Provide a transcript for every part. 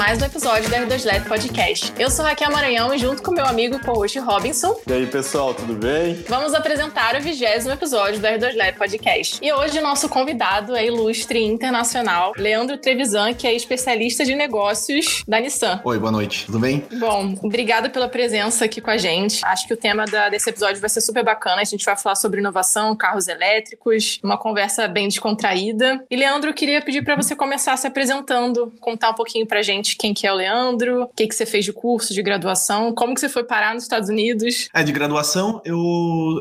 mais um episódio do R2 Lab Podcast. Eu sou Raquel Maranhão e junto com meu amigo co-host Robinson. E aí, pessoal, tudo bem? Vamos apresentar o vigésimo episódio do R2 Lab Podcast. E hoje o nosso convidado é ilustre internacional, Leandro Trevisan, que é especialista de negócios da Nissan. Oi, boa noite, tudo bem? Bom, obrigada pela presença aqui com a gente. Acho que o tema da, desse episódio vai ser super bacana. A gente vai falar sobre inovação, carros elétricos, uma conversa bem descontraída. E Leandro, eu queria pedir para você começar se apresentando, contar um pouquinho pra gente quem que é o Leandro, o que, que você fez de curso, de graduação, como que você foi parar nos Estados Unidos. É, de graduação, eu,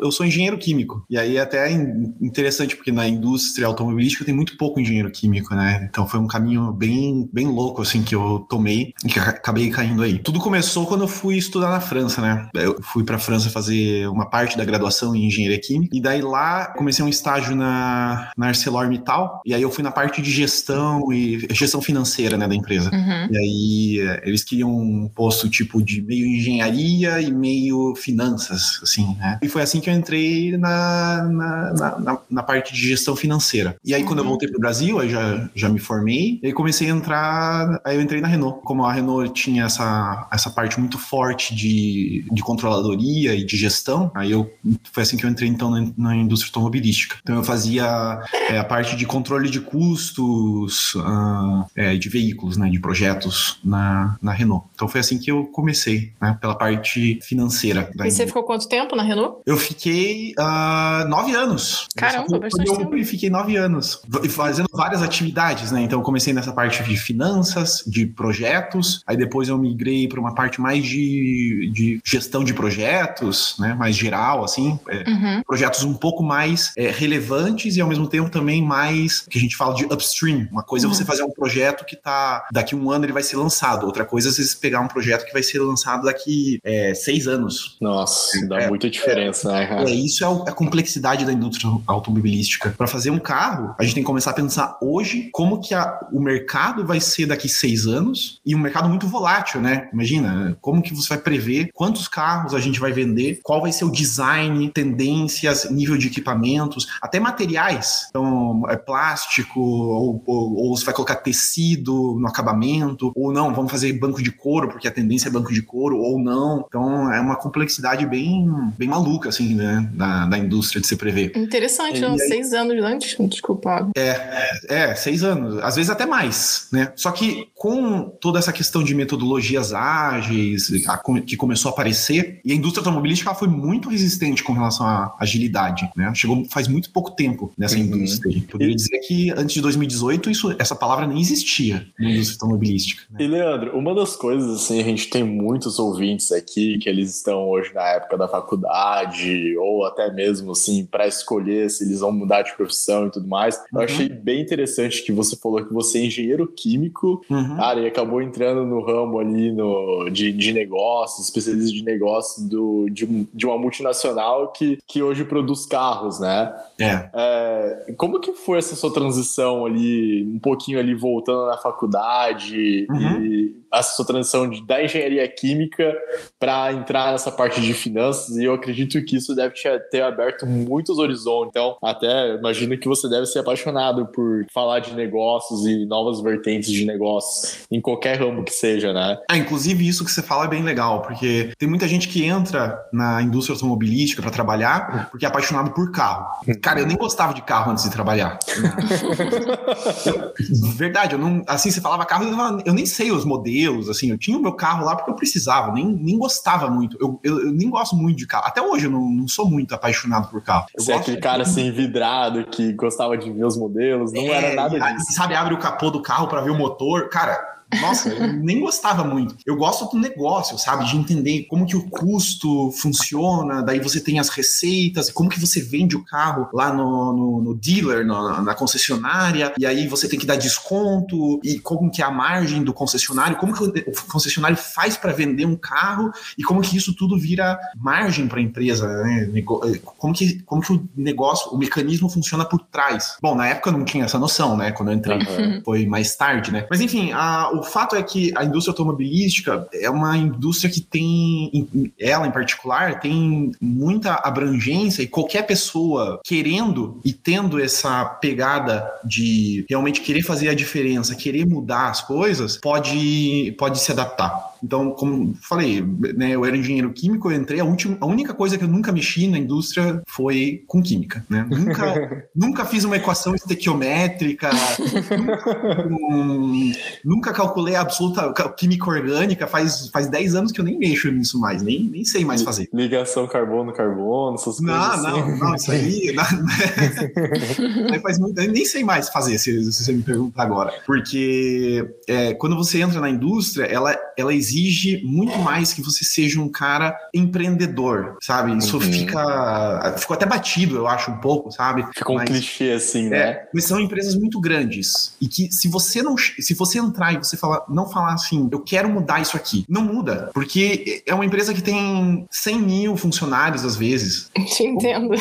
eu sou engenheiro químico. E aí é até interessante, porque na indústria automobilística tem muito pouco engenheiro químico, né? Então foi um caminho bem, bem louco, assim, que eu tomei e que acabei caindo aí. Tudo começou quando eu fui estudar na França, né? Eu fui pra França fazer uma parte da graduação em engenharia química. E daí lá comecei um estágio na, na ArcelorMittal. E aí eu fui na parte de gestão e gestão financeira, né, da empresa. Uhum. Aí eh, eles queriam um posto tipo de meio engenharia e meio finanças, assim, né? E foi assim que eu entrei na, na, na, na parte de gestão financeira. E aí, quando eu uhum. voltei pro Brasil, aí já, já me formei, e aí comecei a entrar, aí eu entrei na Renault. Como a Renault tinha essa, essa parte muito forte de, de controladoria e de gestão, aí eu foi assim que eu entrei então na, na indústria automobilística. Então eu fazia é, a parte de controle de custos uh, é, de veículos, né, de projetos na, na Renault. Então foi assim que eu comecei, né, pela parte financeira. e você ficou quanto tempo na Renault? Eu fiquei uh, nove anos. Caramba, eu, bastante tempo. Eu fiquei nove anos fazendo várias atividades, né? Então eu comecei nessa parte de finanças, de projetos, aí depois eu migrei para uma parte mais de, de gestão de projetos, né? Mais geral, assim, é, uhum. projetos um pouco mais é, relevantes e ao mesmo tempo também mais que a gente fala de upstream. Uma coisa é você uhum. fazer um projeto que tá daqui um ano ele vai ser lançado, outra coisa é você pegar um projeto que vai ser lançado daqui é, seis anos. Nossa, dá é, muita diferença, né? É, isso é a complexidade da indústria automobilística. Para fazer um carro, a gente tem que começar a pensar hoje como que a, o mercado vai ser daqui seis anos e um mercado muito volátil, né? Imagina, como que você vai prever quantos carros a gente vai vender, qual vai ser o design, tendências, nível de equipamentos, até materiais. Então, é plástico, ou, ou, ou você vai colocar tecido no acabamento, ou não, vamos fazer banco de couro, porque a tendência é banco de couro, ou não. Então, é uma complexidade bem, bem maluca, assim, né? Da, da indústria de se prever. Interessante, não, seis anos antes, desculpa. É, é, seis anos, às vezes até mais, né? Só que com toda essa questão de metodologias ágeis que começou a aparecer, e a indústria automobilística foi muito resistente com relação à agilidade, né? Chegou faz muito pouco tempo nessa uhum. indústria. Poderia dizer que antes de 2018 isso, essa palavra nem existia na indústria automobilística. Né? E Leandro, uma das coisas assim, a gente tem muitos ouvintes aqui que eles estão hoje na época da faculdade ou até mesmo assim para escolher se eles vão mudar de profissão e tudo mais. Eu uhum. achei bem interessante que você falou que você é engenheiro químico, uhum. cara, e acabou entrando no ramo ali no, de, de negócios, especialista de negócios do, de, de uma multinacional que, que hoje produz carros, né? É. é. Como que foi essa sua transição ali, um pouquinho ali voltando na faculdade uhum. e a sua transição de, da engenharia química para entrar nessa parte de finanças e eu acredito que isso deve te ter aberto muitos horizontes. Então, até imagino que você deve ser apaixonado por falar de negócios e novas vertentes de negócios em qualquer ramo que seja, né? Ah, inclusive isso que você fala é bem legal, porque tem muita gente que entra na indústria automobilística para trabalhar porque é apaixonado por carro. Cara, eu nem gostava de carro antes de trabalhar. Verdade, eu não, assim, você falava carro, eu nem sei os modelos modelos, assim, eu tinha o meu carro lá porque eu precisava, nem, nem gostava muito. Eu, eu, eu nem gosto muito de carro. Até hoje eu não, não sou muito apaixonado por carro. Eu Você é aquele de... cara assim, vidrado, que gostava de ver os modelos, não é, era nada disso. Sabe, abre o capô do carro para ver o motor. Cara, nossa, eu nem gostava muito. Eu gosto do negócio, sabe? De entender como que o custo funciona, daí você tem as receitas, como que você vende o carro lá no, no, no dealer, no, na concessionária, e aí você tem que dar desconto, e como que é a margem do concessionário, como que o concessionário faz para vender um carro, e como que isso tudo vira margem para a empresa, né? Como que, como que o negócio, o mecanismo funciona por trás. Bom, na época eu não tinha essa noção, né? Quando eu entrei, foi mais tarde, né? Mas enfim, a, o fato é que a indústria automobilística é uma indústria que tem, ela em particular, tem muita abrangência e qualquer pessoa querendo e tendo essa pegada de realmente querer fazer a diferença, querer mudar as coisas, pode, pode se adaptar. Então, como falei, né, eu era engenheiro químico, eu entrei, a, última, a única coisa que eu nunca mexi na indústria foi com química, né? Nunca, nunca fiz uma equação estequiométrica, nunca, um, nunca calculei a absoluta química orgânica, faz, faz 10 anos que eu nem mexo nisso mais, nem, nem sei mais fazer. Ligação carbono-carbono, essas não, coisas Não, assim. não, isso aí... Não, faz muito, eu nem sei mais fazer, se, se você me perguntar agora. Porque é, quando você entra na indústria, ela, ela existe exige muito mais que você seja um cara empreendedor, sabe? Isso uhum. fica. Ficou até batido, eu acho, um pouco, sabe? Ficou um clichê assim, é, né? Mas são empresas muito grandes. E que se você não. Se você entrar e você falar, não falar assim, eu quero mudar isso aqui, não muda. Porque é uma empresa que tem 100 mil funcionários, às vezes. Te entendo.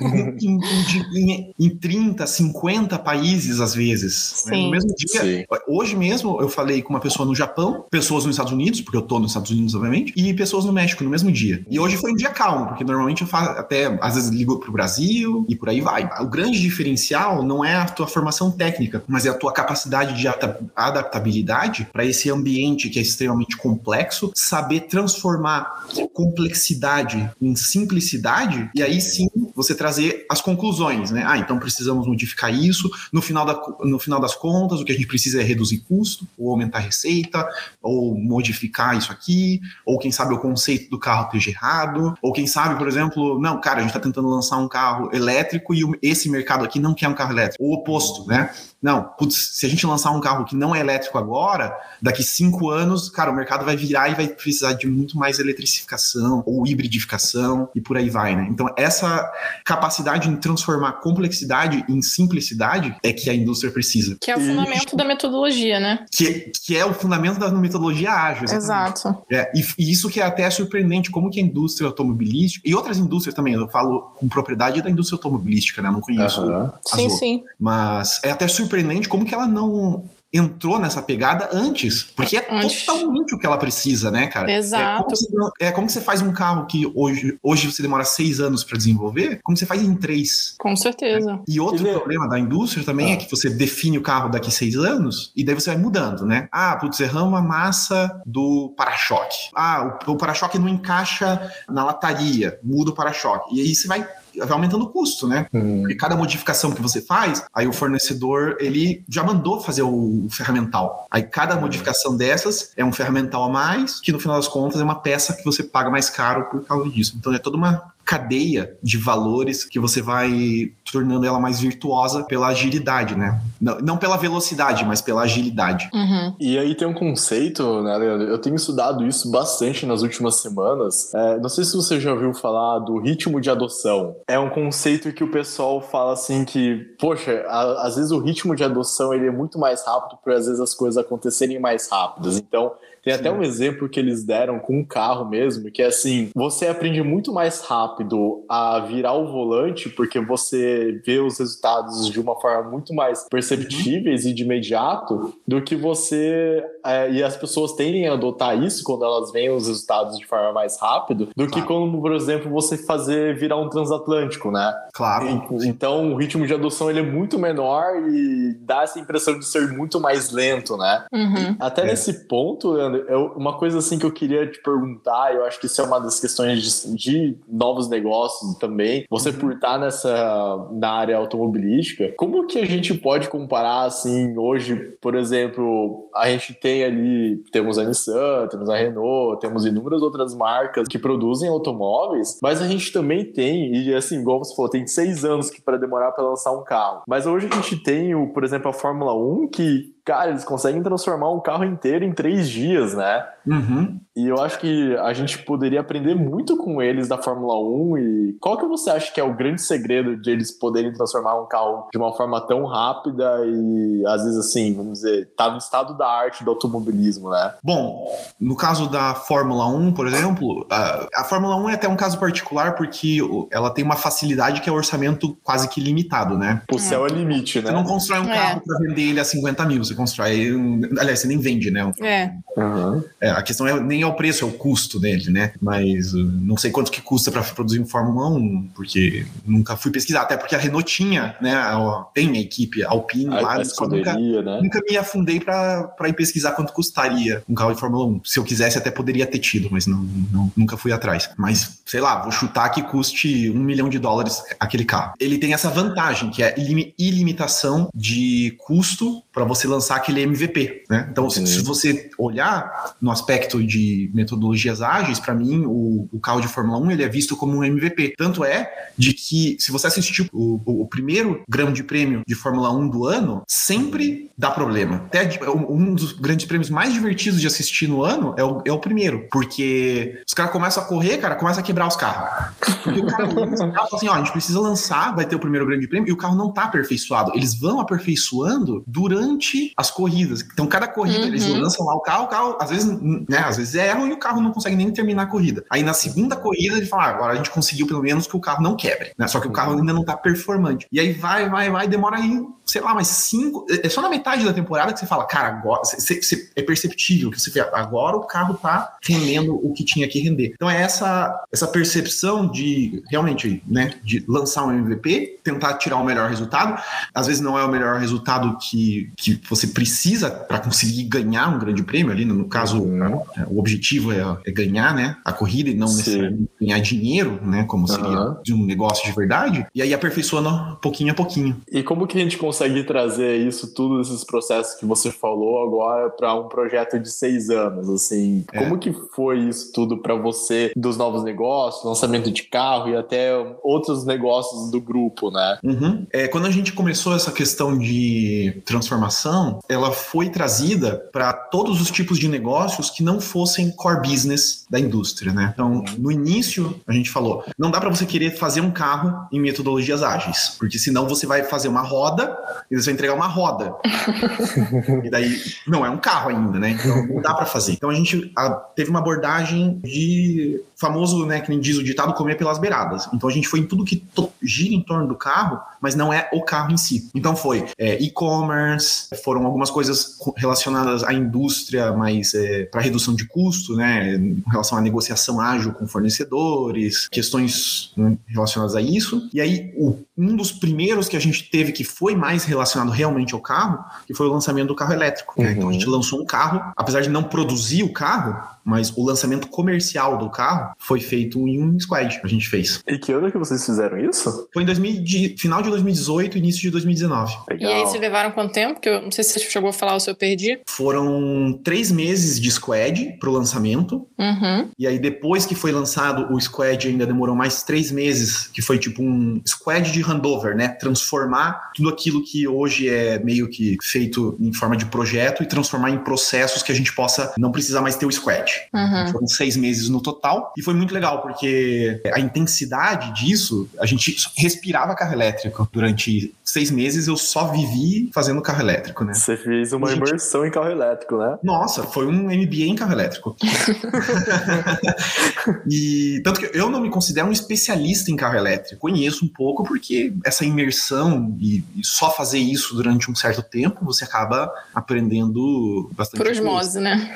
Em, em, em, em 30, 50 países, às vezes. Sim. No mesmo dia. Sim. Hoje mesmo eu falei com uma pessoa no Japão, pessoas nos Estados Unidos Unidos, porque eu tô nos Estados Unidos, obviamente, e pessoas no México no mesmo dia. E hoje foi um dia calmo, porque normalmente eu faço até, às vezes, ligo pro Brasil e por aí vai. O grande diferencial não é a tua formação técnica, mas é a tua capacidade de adaptabilidade para esse ambiente que é extremamente complexo, saber transformar complexidade em simplicidade e aí sim você trazer as conclusões, né? Ah, então precisamos modificar isso. No final, da, no final das contas, o que a gente precisa é reduzir custo, ou aumentar receita, ou modificar modificar isso aqui, ou quem sabe o conceito do carro esteja errado, ou quem sabe, por exemplo, não, cara, a gente está tentando lançar um carro elétrico e esse mercado aqui não quer um carro elétrico. O oposto, né? Não, putz, se a gente lançar um carro que não é elétrico agora, daqui cinco anos, cara, o mercado vai virar e vai precisar de muito mais eletrificação ou hibridificação e por aí vai, né? Então, essa capacidade de transformar complexidade em simplicidade é que a indústria precisa. Que é o fundamento e, da metodologia, né? Que, que é o fundamento da metodologia ágil. Exatamente. Exato. É, e, e, isso que é até surpreendente, como que a indústria automobilística e outras indústrias também, eu falo com propriedade da indústria automobilística, né? não conheço. Uhum. Sim, outras. sim. Mas é até surpreendente surpreendente como que ela não entrou nessa pegada antes, porque é antes. totalmente o que ela precisa, né, cara? Exato. É como, você, é como você faz um carro que hoje, hoje você demora seis anos para desenvolver, como você faz em três. Com certeza. E outro Ele... problema da indústria também ah. é que você define o carro daqui seis anos e daí você vai mudando, né? Ah, putz, erramos a massa do para-choque. Ah, o, o para-choque não encaixa na lataria, muda o para-choque. E aí você vai vai aumentando o custo, né? Uhum. Porque cada modificação que você faz, aí o fornecedor, ele já mandou fazer o ferramental. Aí cada uhum. modificação dessas é um ferramental a mais, que no final das contas é uma peça que você paga mais caro por causa disso. Então é toda uma cadeia de valores que você vai tornando ela mais virtuosa pela agilidade, né? Não, não pela velocidade, mas pela agilidade. Uhum. E aí tem um conceito, né, Leandro? Eu tenho estudado isso bastante nas últimas semanas. É, não sei se você já ouviu falar do ritmo de adoção. É um conceito que o pessoal fala assim que, poxa, a, às vezes o ritmo de adoção ele é muito mais rápido por às vezes as coisas acontecerem mais rápidas. Então, tem até um exemplo que eles deram com um carro mesmo, que é assim: você aprende muito mais rápido a virar o volante, porque você vê os resultados de uma forma muito mais perceptíveis uhum. e de imediato, do que você. É, e as pessoas tendem a adotar isso quando elas veem os resultados de forma mais rápido, do claro. que quando, por exemplo, você fazer virar um transatlântico, né? Claro. E, então o ritmo de adoção ele é muito menor e dá essa impressão de ser muito mais lento, né? Uhum. Até é. nesse ponto, eu, uma coisa assim que eu queria te perguntar, eu acho que isso é uma das questões de, de novos negócios também. Você por estar nessa na área automobilística, como que a gente pode comparar assim hoje, por exemplo, a gente tem ali temos a Nissan, temos a Renault, temos inúmeras outras marcas que produzem automóveis, mas a gente também tem e assim, igual você falou, tem seis anos que para demorar para lançar um carro. Mas hoje a gente tem o, por exemplo, a Fórmula 1 que cara, eles conseguem transformar um carro inteiro em três dias, né? Uhum. E eu acho que a gente poderia aprender muito com eles da Fórmula 1. E qual que você acha que é o grande segredo de eles poderem transformar um carro de uma forma tão rápida e, às vezes, assim, vamos dizer, tá no estado da arte do automobilismo, né? Bom, no caso da Fórmula 1, por exemplo, a, Fórmula 1 é até um caso particular porque ela tem uma facilidade que é o orçamento quase que limitado, né? O céu é limite, né? Você não constrói um é. carro para vender ele a 50 mil você constrói. Um, aliás, você nem vende, né? É. Uhum. É, a questão é, nem é o preço, é o custo dele, né? Mas uh, não sei quanto que custa para produzir um Fórmula 1, porque nunca fui pesquisar, até porque a Renault tinha, né? A, tem a equipe Alpine A, lá, nunca, né? nunca me afundei para ir pesquisar quanto custaria um carro de Fórmula 1. Se eu quisesse, até poderia ter tido, mas não, não- nunca fui atrás. Mas, sei lá, vou chutar que custe um milhão de dólares aquele carro. Ele tem essa vantagem, que é ilimi- ilimitação de custo para você lançar aquele MVP, né? Então, se, se você olhar no aspecto de metodologias ágeis, para mim, o, o carro de Fórmula 1 ele é visto como um MVP. Tanto é de que, se você assistiu o, o- o primeiro grande prêmio de Fórmula 1 do ano, sempre dá problema. Até de- um dos grandes prêmios mais divertidos de assistir no ano é o, é o primeiro, porque os caras começam a correr, cara, começa a quebrar os carros. Porque o cara fala assim: ó, a gente precisa lançar, vai ter o primeiro grande prêmio, e o carro não tá aperfeiçoado. Eles vão aperfeiçoando durante as corridas. Então, cada corrida, Uhum. eles lançam lá o carro, o carro, às vezes, né, às vezes erram e o carro não consegue nem terminar a corrida. Aí na segunda corrida, ele fala: ah, agora a gente conseguiu pelo menos que o carro não quebre, né? Só que o carro ainda não tá performante. E aí vai, vai, vai, demora aí, sei lá, mais cinco. É só na metade da temporada que você fala, cara, agora você- você- é perceptível que você vê, agora o carro tá rendendo o que tinha que render. Então é essa, essa percepção de realmente, né, de lançar um MVP, tentar tirar o melhor resultado. Às vezes não é o melhor resultado que, que você precisa para conseguir ganhar um grande prêmio ali. No, no caso, Uhum. é, o objetivo é, é ganhar, né, a corrida e não Sim. necessariamente ganhar dinheiro, né, como seria Aham. de um negócio de verdade. E aí aperfeiçoando pouquinho a pouquinho. E como que a gente consegue trazer isso, tudo esses processos que você falou agora para um projeto de seis anos, assim? É. Como que foi isso tudo para você dos novos negócios, lançamento de carro e até outros negócios do grupo, né? Uhum. É, quando a gente começou essa questão de transformação, ela foi trazida para todos os tipos de negócios que não fossem core business da indústria, né? Então, no início, a gente falou, não dá para você querer fazer um carro em metodologias ágeis, porque senão você vai fazer uma roda e você vai entregar uma roda. e daí não é um carro ainda, né? Então não dá para fazer. Então a gente a- teve uma abordagem de famoso, né, que nem diz o ditado, comer pelas beiradas. Então a gente foi em tudo que to- gira em torno do carro, mas não é o carro em si. Então foi é, e-commerce, foram algumas coisas co- relacionadas à indústria, mas para redução de custo, né, em relação à negociação ágil com fornecedores, questões né, relacionadas a isso. E aí o- um dos primeiros que a gente teve que foi mais relacionado realmente ao carro, que foi o lançamento do carro elétrico. né? Uhum. Então a gente lançou um carro, apesar de não produzir o carro, mas o lançamento comercial do carro foi feito em um squad. A gente fez. E que ano que vocês fizeram isso? Foi em 2000, de- final de 2018, início de 2019. E aí vocês levaram quanto tempo? Que eu não sei se você chegou a falar ou se eu perdi. Foram três meses de squad pro lançamento. Uhum. E aí, depois que foi lançado, o squad ainda demorou mais três meses, que foi tipo um squad de handover, né? Transformar tudo aquilo que hoje é meio que feito em forma de projeto e transformar em processos que a gente possa não precisar mais ter o squad. Uhum. Foram seis meses no total. E foi muito legal, porque a intensidade disso, a gente respirava carro elétrico. Durante seis meses eu só vivi fazendo carro elétrico, né? Você fez uma Gente. imersão em carro elétrico, né? Nossa, foi um MBA em carro elétrico. e tanto que eu não me considero um especialista em carro elétrico. Conheço um pouco porque essa imersão e, e só fazer isso durante um certo tempo, você acaba aprendendo bastante Por osmose, né?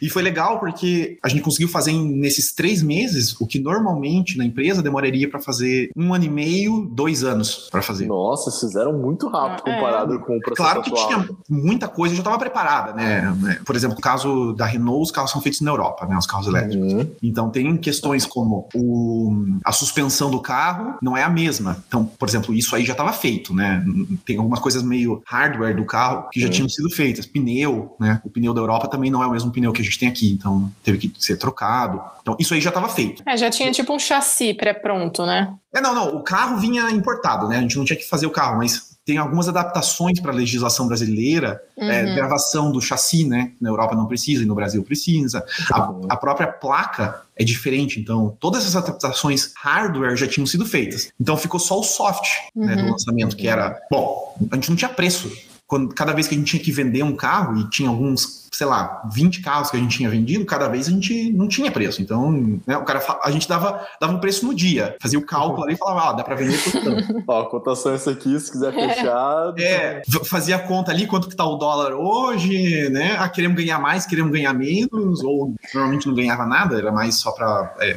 E foi legal porque a gente conseguiu fazer em- nesses três meses o que normalmente na empresa demoraria para fazer um ano e meio, dois anos para fazer. Nossa, vocês fizeram muito rápido Ah, é. comparado com o processo Claro que atual. tinha muita coisa já estava preparada, né? Por exemplo, no caso da Renault, os carros são feitos na Europa, né? Os carros elétricos. Uhum. Então tem questões como o, a suspensão do carro não é a mesma. Então, por exemplo, isso aí já estava feito, né? Tem algumas coisas meio hardware do carro que já Uhum. tinham sido feitas. Pneu, né? O pneu da Europa também não é o mesmo pneu que a gente tem aqui, então teve que ser trocado. Então isso aí já estava feito. É, já tinha tipo um chassi pré-pronto, né? É, não, não, o carro vinha importado, né? A gente não tinha que fazer o carro, mas tem algumas adaptações para a legislação brasileira, é, Uhum. gravação do chassi, né? Na Europa não precisa e no Brasil precisa. A, Uhum. a própria placa é diferente, então todas essas adaptações hardware já tinham sido feitas. Então ficou só o soft né, do Uhum. lançamento, que era, bom, a gente não tinha preço quando, cada vez que a gente tinha que vender um carro, e tinha alguns sei lá, 20 carros que a gente tinha vendido, cada vez a gente não tinha preço. Então, né, o cara, a gente dava, dava um preço no dia, fazia o cálculo ali e falava, ah, dá para vender por tanto. Ó, a cotação é essa aqui, se quiser fechar. É, fazia a conta ali, quanto que tá o dólar hoje, né? Ah, queremos ganhar mais, queremos ganhar menos, ou normalmente não ganhava nada, era mais só para é,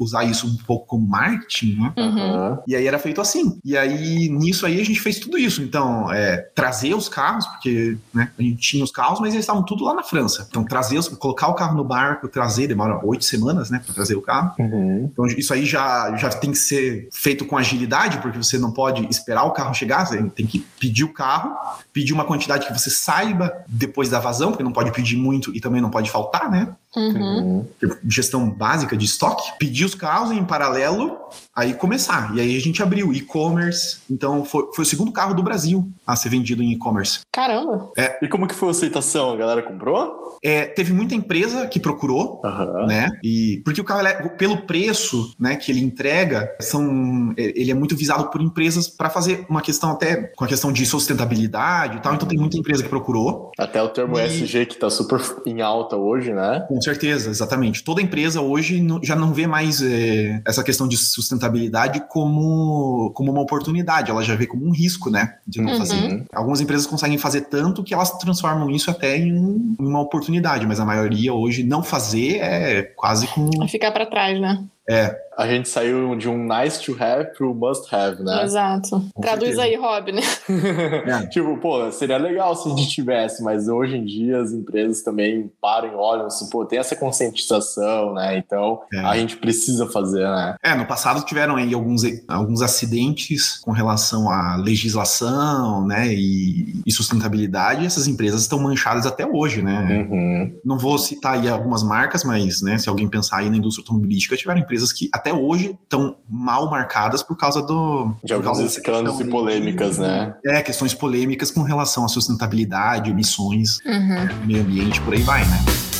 usar isso um pouco como marketing, né? Uhum. E aí era feito assim. E aí, nisso aí, a gente fez tudo isso. Então, é, trazer os carros, porque né, a gente tinha os carros, mas eles estavam tudo lá na França. Então, trazer, colocar o carro no barco, trazer, demora oito semanas, né, para trazer o carro. Uhum. Então, isso aí já, já tem que ser feito com agilidade, porque você não pode esperar o carro chegar, você tem que pedir o carro, pedir uma quantidade que você saiba depois da vazão, porque não pode pedir muito e também não pode faltar, né? Uhum. Gestão básica de estoque. Pedir os carros em paralelo, aí começar. E aí a gente abriu e-commerce. Então foi, foi o segundo carro do Brasil a ser vendido em e-commerce. Caramba! É. E como que foi a aceitação? A galera comprou? É, teve muita empresa que procurou, uhum. né? E porque o carro, é, pelo preço, né, que ele entrega, são, ele é muito visado por empresas para fazer uma questão até com a questão de sustentabilidade e tal. Então tem muita empresa que procurou. Até o termo e... SG que tá super em alta hoje, né? Com certeza, exatamente. Toda empresa hoje já não vê mais é, essa questão de sustentabilidade como, como uma oportunidade, ela já vê como um risco, né? De não uhum. fazer. Algumas empresas conseguem fazer tanto que elas transformam isso até em, uma oportunidade, mas a maioria hoje não fazer é quase com. Ficar para trás, né? É, a gente saiu de um nice to have pro must have, né? Exato. Com Traduz certeza. aí, Rob, né? é. Tipo, pô, seria legal se a gente tivesse, mas hoje em dia as empresas também param e olham assim, pô, tem essa conscientização, né? Então é. a gente precisa fazer, né? É, no passado tiveram aí alguns, alguns acidentes com relação à legislação, né? E, e sustentabilidade, e essas empresas estão manchadas até hoje, né? Uhum. Não vou citar aí algumas marcas, mas, né, se alguém pensar aí na indústria automobilística, tiveram empresas que até hoje estão mal marcadas por causa do. De alguns escândalos e polêmicas, né? É, questões polêmicas com relação à sustentabilidade, emissões, uhum. meio ambiente, por aí vai, né?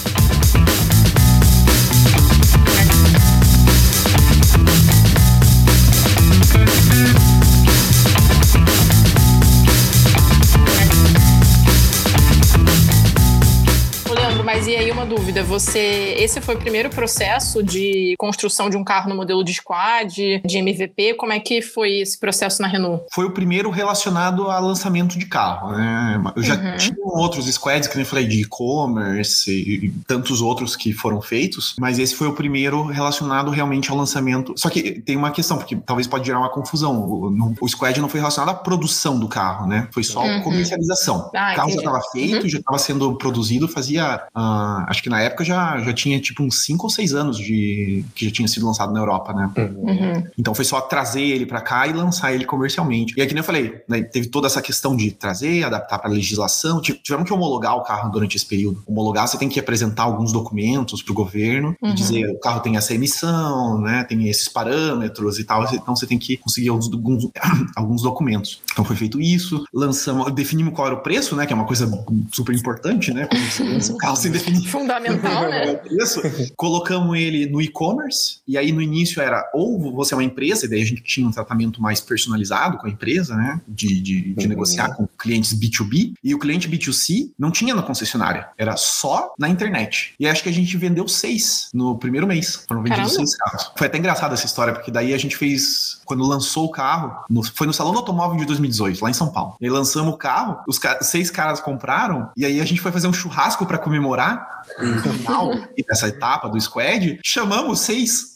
E aí uma dúvida, você, esse foi o primeiro processo de construção de um carro no modelo de squad, de MVP, como é que foi esse processo na Renault? Foi o primeiro relacionado a lançamento de carro, né? Eu já uhum. tinha outros squads, que nem falei, de e-commerce e tantos outros que foram feitos, mas esse foi o primeiro relacionado realmente ao lançamento. Só que tem uma questão, porque talvez pode gerar uma confusão. O, o squad não foi relacionado à produção do carro, né? Foi só uhum. comercialização. Ah, o carro entendi. já estava feito, uhum. já estava sendo produzido, fazia Uh, acho que na época já, já tinha tipo uns 5 ou 6 anos de que já tinha sido lançado na Europa, né? Uhum. Então foi só trazer ele para cá e lançar ele comercialmente. E aqui nem eu falei, né, teve toda essa questão de trazer, adaptar para legislação. Tivemos que homologar o carro durante esse período. Homologar, você tem que apresentar alguns documentos para o governo uhum. e dizer o carro tem essa emissão, né? Tem esses parâmetros e tal. Então você tem que conseguir alguns, alguns, alguns documentos. Então foi feito isso, lançamos, definimos qual era o preço, né? Que é uma coisa super importante, né? Quando você lança o carro, definir. Fundamental, né? Isso. Colocamos ele no e-commerce, e aí no início era ou você é uma empresa, e daí a gente tinha um tratamento mais personalizado com a empresa, né? De, de, de uhum. negociar com clientes B2B, e o cliente B2C não tinha na concessionária, era só na internet. E acho que a gente vendeu seis no primeiro mês. Foram vendidos Caramba. seis carros. Foi até engraçado essa história, porque daí a gente fez, quando lançou o carro, no, foi no Salão do Automóvel de 2018, lá em São Paulo. E lançamos o carro, os seis caras compraram, e aí a gente foi fazer um churrasco para comemorar comemorar o final dessa etapa do squad, chamamos seis.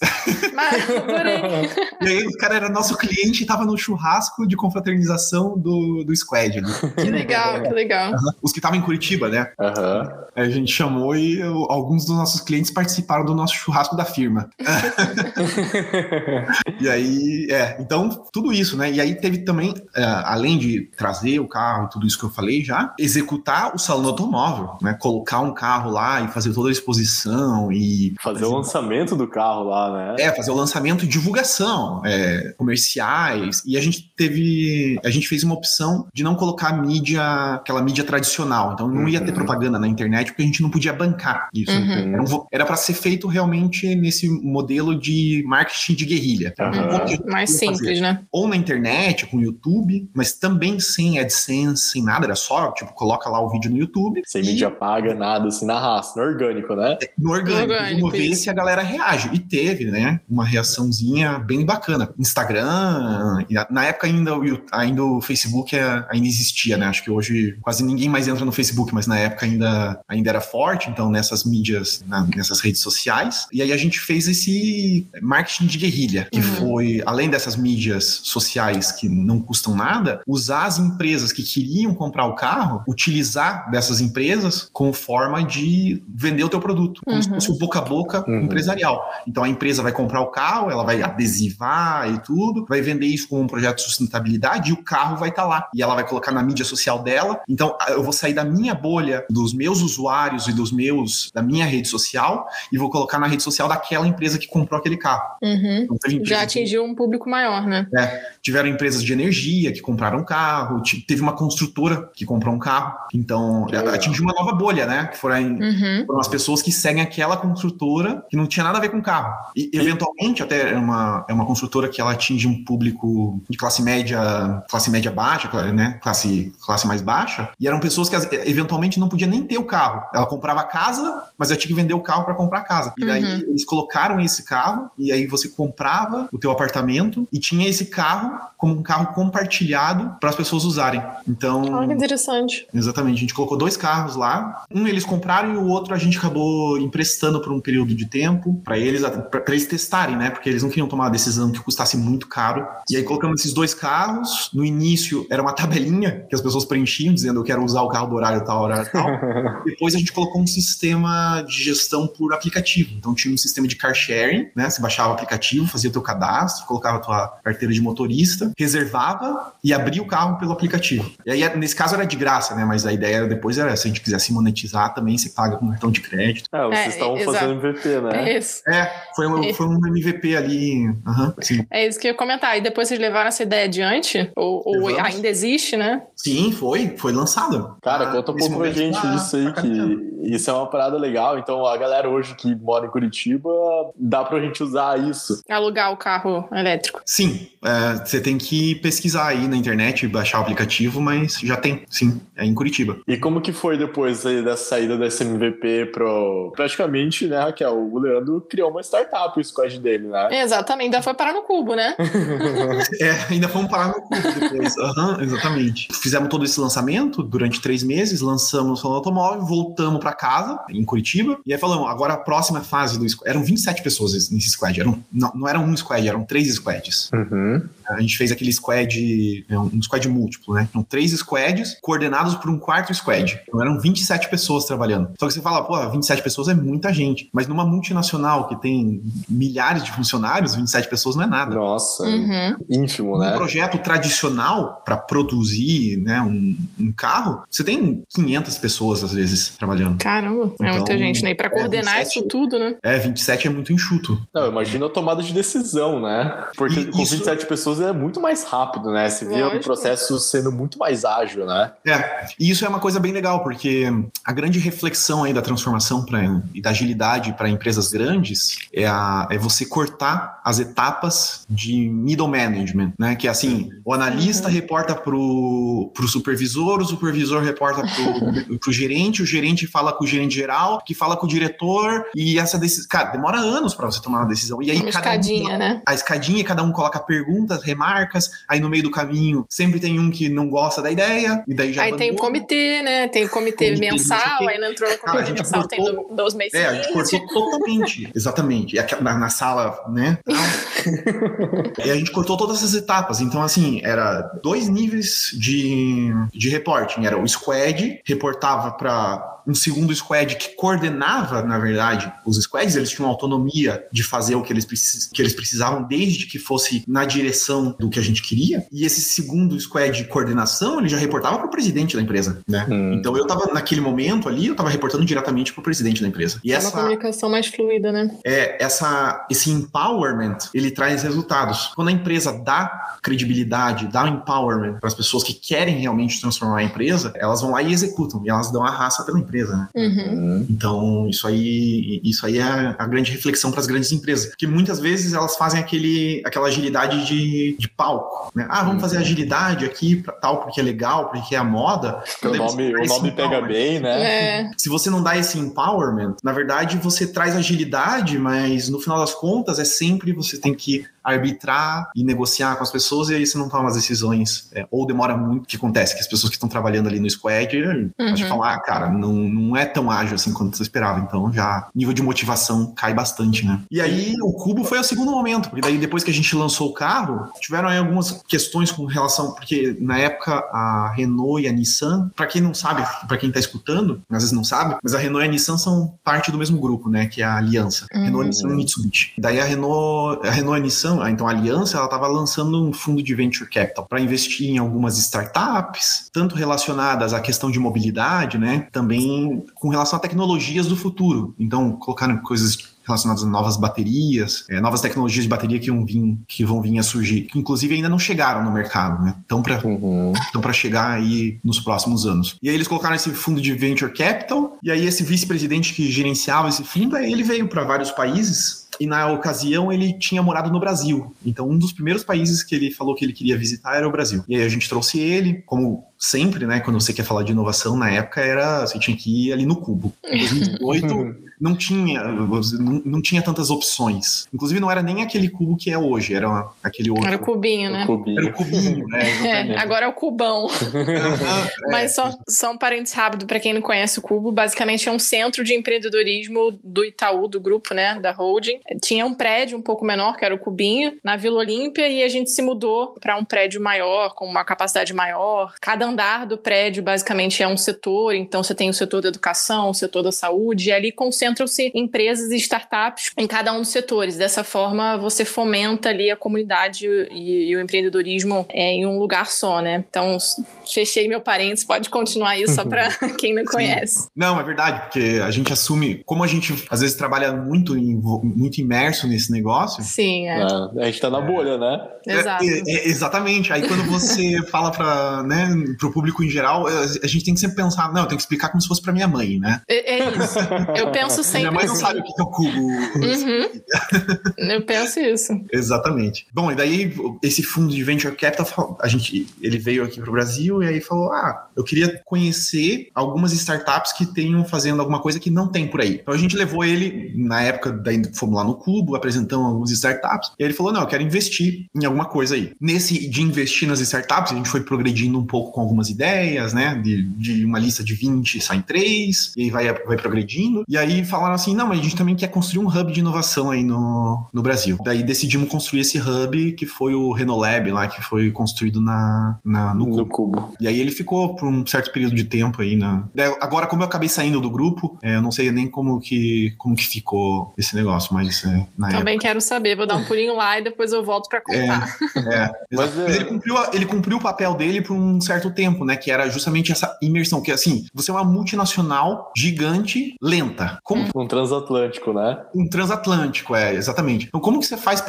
e aí o cara era nosso cliente e tava no churrasco de confraternização do, do squad. Que legal, que legal. Uhum. Os que estavam em Curitiba, né? Uhum. A gente chamou e alguns dos nossos clientes participaram do nosso churrasco da firma. e aí, é, então, tudo isso, né? E aí teve também, é, além de trazer o carro, tudo isso que eu falei já, executar o salão automóvel, né? Colocar um carro lá e fazer toda a exposição e. Fazer o lançamento do carro lá, né? É, fazer o lançamento e divulgação, é, comerciais. E a gente teve. A gente fez uma opção de não colocar mídia, aquela mídia tradicional. Então não ia ter uhum. propaganda na internet porque a gente não podia bancar isso. Uhum. Era para ser feito realmente nesse modelo de marketing de guerrilha. Uhum. Mais simples, fazer. né? Ou na internet, com o YouTube, mas também sem AdSense, sem nada. Era só, tipo, coloca lá o vídeo no YouTube. Sem e... mídia paga, nada, assim, na raça, no orgânico, né? No orgânico. orgânico Vamos ver se a galera reage. E teve, né? Uma reaçãozinha bem bacana. Instagram, na época ainda o, ainda o Facebook é, ainda existia, né? Acho que hoje quase ninguém mais entra no Facebook, mas na época ainda, ainda era forte, então nessas mídias, na, nessas redes sociais. E aí a gente fez esse marketing de guerrilha, que uhum. foi, além dessas mídias sociais que não custam nada, usar as empresas que queriam comprar o carro, utilizar dessas empresas como forma de vender o teu produto, como uhum. se fosse o boca a boca uhum. empresarial. Então a empresa vai comprar o carro, ela vai adesivar e tudo, vai vender isso como um projeto de sustentabilidade e o carro vai estar tá lá. E ela vai colocar na mídia social dela. Então eu vou sair da minha bolha, dos meus usuários e dos meus, da minha rede social e vou colocar na rede social daquela empresa que comprou aquele carro. Uhum. Então, Já atingiu um público maior, né? É, tiveram empresas de energia que compraram carro, teve uma construtora que comprou um carro, então atingiu uma nova bolha, né? Que foram, uhum. Foram as pessoas que seguem aquela construtora que não tinha nada a ver com carro. E eventualmente até é uma, é uma construtora que ela atinge um público de classe média, classe média baixa, né? Classe, classe mais baixa, e eram pessoas que eventualmente não podia nem ter o carro. Ela comprava a casa, mas ela tinha que vender o carro para comprar a casa. E daí uhum. eles colocaram esse carro e aí você comprava o teu apartamento e tinha esse carro como um carro compartilhado para as pessoas usarem. Então, Olha que interessante. Exatamente, a gente colocou dois carros lá. Um eles compraram e o outro a gente acabou emprestando por um período de tempo para eles para eles testarem, né? Porque eles não queriam tomar uma decisão que custasse muito caro. E aí colocamos esses dois carros. No início era uma tabelinha que as pessoas preenchiam dizendo eu quero usar o carro do horário tal, horário tal. Depois a gente colocou um sistema de gestão por aplicativo. Então tinha um sistema de car sharing, né? Você baixava o aplicativo, fazia o teu cadastro, colocava a tua carteira de motorista, reservava e abria o carro pelo aplicativo. E aí nesse caso era de graça, né? Mas a ideia depois era se a gente quisesse monetizar também, você paga com cartão de crédito. É, vocês é, estavam fazendo MVP, né? É, isso. é foi, um, foi um MVP ali. Uhum, é isso que eu ia comentar. E depois vocês levaram essa ideia adiante? Ou, ou ainda existe, né? Sim, foi. Foi lançado. Cara, ah, conta um pouco pra gente tá, disso aí, tá que isso é uma parada legal. Então, a galera hoje que mora em Curitiba, dá pra gente usar isso. Alugar o carro elétrico. Sim, é, você tem que pesquisar aí na internet, baixar o aplicativo, mas já tem, sim, é em Curitiba. E como que foi depois dessa saída desse MVP pro... Praticamente, né, Raquel, o Leandro criou uma startup, o squad dele, né? Exatamente, ainda foi parar no cubo, né? é, ainda fomos parar no cubo depois, uhum, exatamente. Fizemos todo esse lançamento durante três meses, lançamos o automóvel, voltamos para casa, em Curitiba, e aí falamos, agora a próxima fase do squad. Eram 27 pessoas nesse squad, eram, não, não eram um squad, eram três squads. Uhum. A gente fez aquele squad, é, um squad múltiplo, né? Então, três squads coordenados por um quarto squad. Então, eram 27 pessoas trabalhando. Só que você fala, pô, 27 pessoas é muita gente. Mas numa multinacional que tem milhares de funcionários, 27 pessoas não é nada. Nossa, uhum. ínfimo, né? Um projeto tradicional para produzir né, um, um, carro, você tem 500 pessoas às vezes trabalhando. Caramba, então, é muita então, gente, né? E para coordenar é, 27, isso tudo, né? É, 27 é muito enxuto. Não, imagina a tomada de decisão, né? Porque e com isso... 27 pessoas é muito mais rápido, né? Você vê o processo sendo muito mais ágil, né? É, e isso é uma coisa bem legal, porque a grande reflexão aí da transformação pra, e da agilidade para empresas grandes é, a, é você cortar as etapas de middle management, né? Que é assim, o analista uhum. reporta pro, pro supervisor, o supervisor reporta pro, pro gerente, o gerente fala com o gerente geral, que fala com o diretor, e essa decisão, cara, demora anos para você tomar uma decisão. E aí, uma cada escadinha, um, né? A escadinha, cada um coloca perguntas, remarcas, aí no meio do caminho sempre tem um que não gosta da ideia, e daí já. Aí tem o comitê, né? Tem o comitê, comitê mensal, aí não entrou no comitê mensal, cortou, tem dois meses. É, a gente cortou totalmente, exatamente. E na, na sala, né? e a gente cortou todas essas etapas. Então, assim, era dois níveis de, de reporting. Era o squad, reportava para um segundo squad que coordenava, na verdade, os squads, eles tinham autonomia de fazer o que eles, precis que eles precisavam, desde que fosse na direção do que a gente queria. E esse segundo squad de coordenação, ele já reportava para o presidente da empresa, né? Hum. Então eu estava naquele momento ali, eu estava reportando diretamente para o presidente da empresa. E é essa, uma comunicação mais fluida, né? É, essa, esse empowerment, ele traz resultados. Quando a empresa dá credibilidade, dá empowerment para as pessoas que querem realmente transformar a empresa, elas vão lá e executam, e elas dão a raça pela empresa, né? Uhum. Então, isso aí, isso aí é a grande reflexão para as grandes empresas, porque muitas vezes elas fazem aquele, aquela agilidade de, de palco, né? Ah, vamos fazer uhum. agilidade aqui para tal porque é legal, porque é a moda. O nome, o nome pega bem, né? É. Se você não dá esse empowerment, na verdade você traz agilidade, mas no final das contas é sempre você tem que arbitrar e negociar com as pessoas e aí você não toma as decisões. É, ou demora muito, o que acontece? Que as pessoas que estão trabalhando ali no squad uhum. acho que falam, ah, cara, não, não é tão ágil assim quanto você esperava. Então já nível de motivação cai bastante, né? E aí o Cubo foi o segundo momento, porque daí depois que a gente lançou o carro, tiveram aí algumas questões com relação, porque na época a Renault e a Nissan, para quem não sabe, para quem tá escutando, às vezes não sabe, mas a Renault e a Nissan são parte do mesmo grupo, né? Que é a Aliança. Uhum. Renault, Nissan e Mitsubishi. Daí a Renault, a Renault e a Nissan então a Aliança, ela estava lançando um fundo de venture capital para investir em algumas startups, tanto relacionadas à questão de mobilidade, né, também com relação a tecnologias do futuro. Então, colocaram coisas relacionadas a novas baterias, é, novas tecnologias de bateria que vão, vir, que vão vir a surgir, que inclusive ainda não chegaram no mercado, né? Estão para uhum. chegar aí nos próximos anos. E aí eles colocaram esse fundo de venture capital, e aí esse vice-presidente que gerenciava esse fundo, ele veio para vários países e na ocasião ele tinha morado no Brasil. Então, um dos primeiros países que ele falou que ele queria visitar era o Brasil. E aí a gente trouxe ele, como sempre, né? Quando você quer falar de inovação, na época era você tinha que ir ali no cubo. Em 2018 não tinha, não, não tinha tantas opções. Inclusive, não era nem aquele cubo que é hoje, era aquele outro. Era o cubinho, né? O cubinho. Era o cubinho, né? É, agora é o cubão. é. Mas só, só um parênteses rápido para quem não conhece o Cubo, basicamente é um centro de empreendedorismo do Itaú, do grupo, né? Da holding. Tinha um prédio um pouco menor, que era o Cubinho, na Vila Olímpia, e a gente se mudou para um prédio maior, com uma capacidade maior. Cada andar do prédio, basicamente, é um setor, então você tem o setor da educação, o setor da saúde, e ali concentra concentram-se empresas e startups em cada um dos setores. Dessa forma, você fomenta ali a comunidade e, e o empreendedorismo é, em um lugar só, né? Então, fechei meu parênteses, pode continuar aí só para quem não conhece. Não, é verdade, porque a gente assume, como a gente às vezes trabalha muito, muito imerso nesse negócio. Sim, é. é a gente tá na bolha, né? Exato. É, é, exatamente. Aí quando você fala para né, o público em geral, a gente tem que sempre pensar, não, eu tenho que explicar como se fosse para minha mãe, né? É, é isso. Eu penso penso sempre. Minha mãe não assim. sabe o que é o cubo. Uhum. Eu penso isso. Exatamente. Bom, e daí esse fundo de venture capital, a gente, ele veio aqui para o Brasil e aí falou: ah, eu queria conhecer algumas startups que tenham fazendo alguma coisa que não tem por aí. Então a gente levou ele na época, daí fomos lá no Cubo, apresentamos algumas startups e ele falou: não, eu quero investir em alguma coisa aí. Nesse de investir nas startups, a gente foi progredindo um pouco com algumas ideias, né? De, de uma lista de 20 saem três, e aí vai, vai progredindo. E aí falaram assim: não, mas a gente também quer construir um hub de inovação aí no, no Brasil. Daí decidimos construir esse hub que foi o Renolab lá, que foi construído na, na no, no cubo. cubo. E aí ele ficou por um certo período de tempo aí. Na... Agora, como eu acabei saindo do grupo, é, eu não sei nem como que, como que ficou esse negócio, mas é, na Também época... quero saber, vou dar um pulinho lá e depois eu volto para contar. É, é. mas, mas ele, cumpriu, ele cumpriu o papel dele por um certo tempo, né? Que era justamente essa imersão, que assim, você é uma multinacional gigante, lenta. Como um transatlântico, né? Um transatlântico, é, exatamente. Então, como que você faz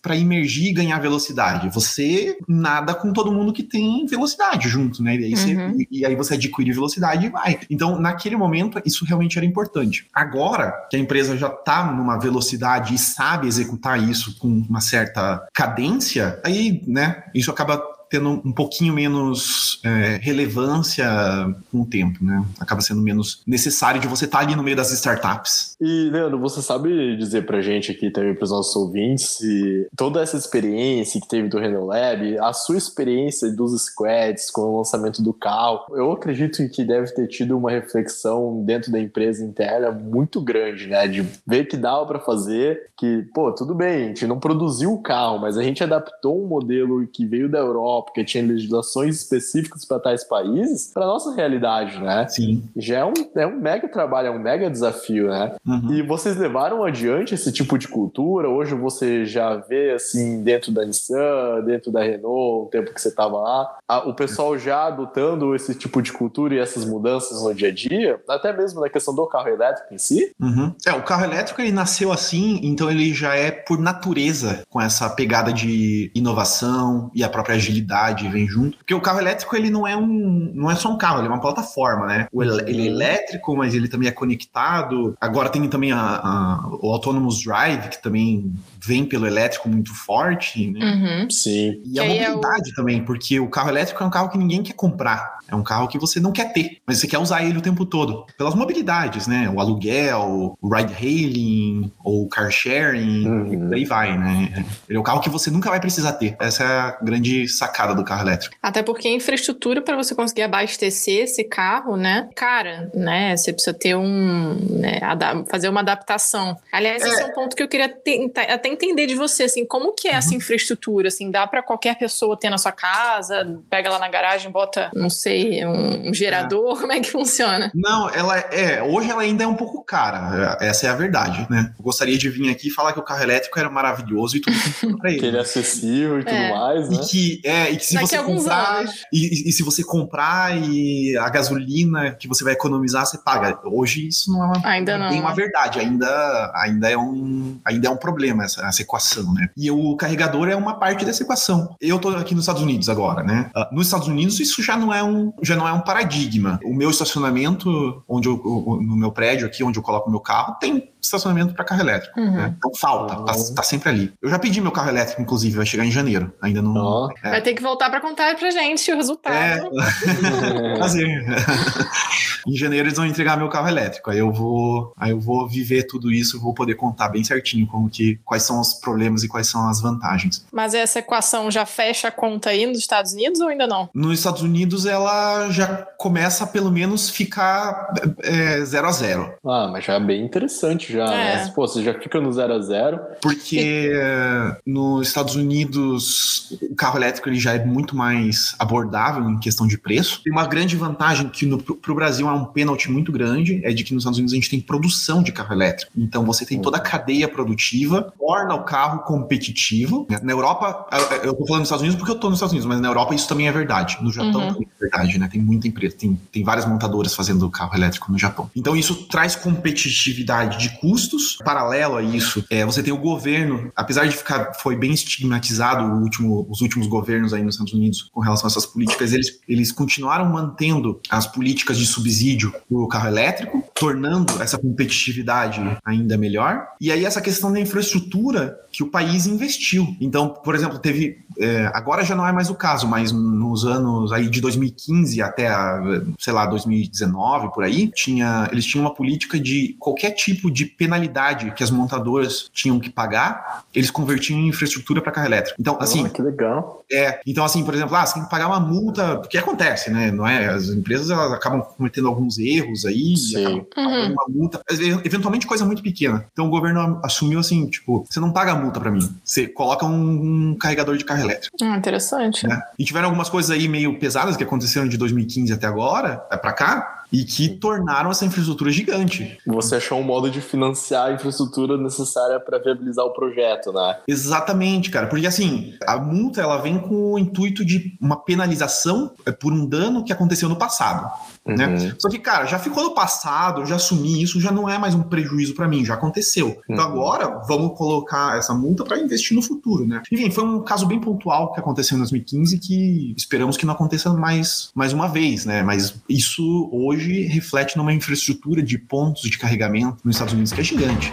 para emergir e ganhar velocidade? Você nada com todo mundo que tem velocidade junto, né? E aí, uhum. você, e aí você adquire velocidade e vai. Então, naquele momento, isso realmente era importante. Agora que a empresa já está numa velocidade e sabe executar isso com uma certa cadência, aí, né, isso acaba tendo um pouquinho menos é, relevância com o tempo, né? Acaba sendo menos necessário de você estar tá ali no meio das startups. E, Leandro, você sabe dizer pra gente aqui também, pros nossos ouvintes, se toda essa experiência que teve do Renault Lab, a sua experiência dos squads com o lançamento do carro, eu acredito que deve ter tido uma reflexão dentro da empresa interna muito grande, né? De ver que dava para fazer, que, pô, tudo bem, a gente não produziu o carro, mas a gente adaptou um modelo que veio da Europa Europa, que tinha legislações específicas para tais países, para nossa realidade, né? Sim. Já é um, é um mega trabalho, é um mega desafio, né? Uhum. E vocês levaram adiante esse tipo de cultura? Hoje você já vê, assim, dentro da Nissan, dentro da Renault, o tempo que você estava lá, a, o pessoal já adotando esse tipo de cultura e essas mudanças no dia a dia, até mesmo na questão do carro elétrico em si? Uhum. É, o carro elétrico ele nasceu assim, então ele já é por natureza com essa pegada de inovação e a própria agilidade vem junto. Porque o carro elétrico ele não é um, não é só um carro, ele é uma plataforma, né? O ele, ele é elétrico, mas ele também é conectado. Agora tem também a, a, o autonomous drive que também vem pelo elétrico muito forte, né? Uhum. Sim. E a Que aí é mobilidade também, porque o carro elétrico é um carro que ninguém quer comprar. É um carro que você não quer ter, mas você quer usar ele o tempo todo. Pelas mobilidades, né? O aluguel, o ride hailing, ou o car sharing, Uhum. e por aí vai, né? Ele é o carro que você nunca vai precisar ter. Essa é a grande sacada do carro elétrico. Até porque a infraestrutura para você conseguir abastecer esse carro, né? Cara, né? Você precisa ter um. né, fazer uma adaptação. Aliás, esse é um ponto que eu queria tentar, até entender de você, assim, como que é essa infraestrutura? Assim, dá para qualquer pessoa ter na sua casa, pega lá na garagem, bota, não sei, um, um gerador, como é que funciona? Não, ela é. Hoje ela ainda é um pouco cara. Essa é a verdade, né? Eu gostaria de vir aqui e falar que o carro elétrico era maravilhoso e tudo funciona pra Que ele ele. é acessível e tudo É. mais, né? E que, é, e que se Daqui você comprar. E, e- se você comprar e a gasolina que você vai economizar, você paga. Hoje isso não é uma, Ainda não, bem uma né? verdade, ainda, ainda, é um, ainda é um problema essa, essa equação, né? E o carregador é uma parte dessa equação. Eu tô aqui nos Estados Unidos agora, né? Ah, nos Estados Unidos isso já não é um, já não é um paradigma. O meu estacionamento, onde eu, o- no meu prédio aqui, onde eu coloco meu carro, tem estacionamento para carro elétrico. Uhum. né? Então falta, tá, tá sempre ali. Eu já pedi meu carro elétrico, inclusive, vai chegar em janeiro. Ainda não. Ó. É. Vai ter que voltar para contar pra gente o resultado. É. Prazer. em janeiro eles vão entregar meu carro elétrico. Aí eu vou, aí eu vou viver tudo isso, vou poder contar bem certinho como que quais são os problemas e quais são as vantagens. Mas essa equação já fecha a conta aí nos Estados Unidos ou ainda não? Nos Estados Unidos ela já começa a pelo menos ficar é, zero a zero, Ah, mas já é bem interessante já, É. né? Pô, você já fica no zero a zero. porque é, nos Estados Unidos o carro elétrico ele já é muito mais abordável em questão de preço. Tem uma grande vantagem que para o Brasil é um pênalti muito grande, é de que nos Estados Unidos a gente tem produção de carro elétrico. Então você tem toda a cadeia produtiva, torna o carro competitivo. Na Europa, eu- tô falando nos Estados Unidos porque eu tô nos Estados Unidos, mas na Europa isso também é verdade. No Japão Uhum. também é verdade, né? Tem muita empresa, tem, tem várias montadoras fazendo carro elétrico no Japão. Então isso traz competitividade de custos. Paralelo a isso, é, você tem o governo, apesar de ficar, foi bem estigmatizado o último- os últimos governos aí nos Estados Unidos com relação a essas políticas, eles, eles continuaram mantendo as políticas de subsídio do carro elétrico, tornando essa competitividade ainda melhor. E aí essa questão da infraestrutura que o país investiu. Então, por exemplo, teve é, agora já não é mais o caso, mas nos anos aí de 2015 até, sei lá, 2019 por aí, tinha, eles tinham uma política de qualquer tipo de penalidade que as montadoras tinham que pagar, eles convertiam em infraestrutura para carro elétrico. Então, assim, Ah, que legal. é, então assim, por exemplo, ah, você tem que pagar uma multa, porque acontece, né? Não é? As empresas elas acabam cometendo alguns erros aí, Sim. acabam pagando Uhum. uma multa, eventualmente coisa muito pequena. Então o governo assumiu assim, tipo, você não paga a multa para mim, você coloca um, um carregador de carro elétrico. Ah, interessante. Né? E tiveram algumas coisas aí meio pesadas que aconteceram de 2015 até agora, é para cá, e que tornaram essa infraestrutura gigante. Você achou um modo de financiar a infraestrutura necessária para viabilizar o projeto, né? Exatamente, cara. Porque assim, a multa ela vem com o intuito de uma penalização é, por um dano que aconteceu no passado. Né? Uhum. Só que, cara, já ficou no passado, já assumi isso, já não é mais um prejuízo para mim, já aconteceu. Então Uhum. agora vamos colocar essa multa para investir no futuro, né? Enfim, foi um caso bem pontual que aconteceu em 2015 que esperamos que não aconteça mais, mais uma vez, né? Mas isso hoje reflete numa infraestrutura de pontos de carregamento nos Estados Unidos que é gigante.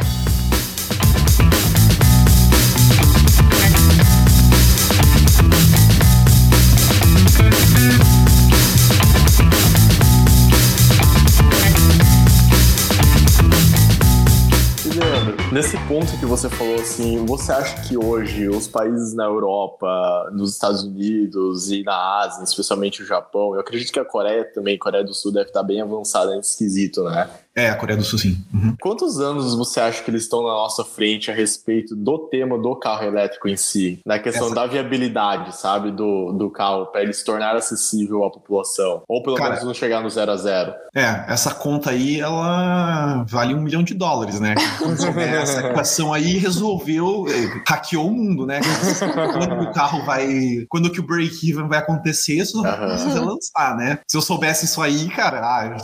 Nesse ponto que você falou assim, você acha que hoje os países na Europa, nos Estados Unidos e na Ásia, especialmente o Japão, eu acredito que a Coreia também, a Coreia do Sul deve estar bem avançada nesse quesito, né? É, a Coreia do Sul, sim. Uhum. Quantos anos você acha que eles estão na nossa frente a respeito do tema do carro elétrico em si? Na questão Essa... da viabilidade, sabe, do, do carro, para ele se tornar acessível à população? Ou pelo Cara, menos não chegar no zero a zero? É, essa conta aí, ela vale um milhão de dólares, né? essa equação aí resolveu, eh, hackeou o mundo, né? Quando o carro vai. Quando que o break-even vai acontecer, isso não precisa lançar, né? Se eu soubesse isso aí, cara. Ah,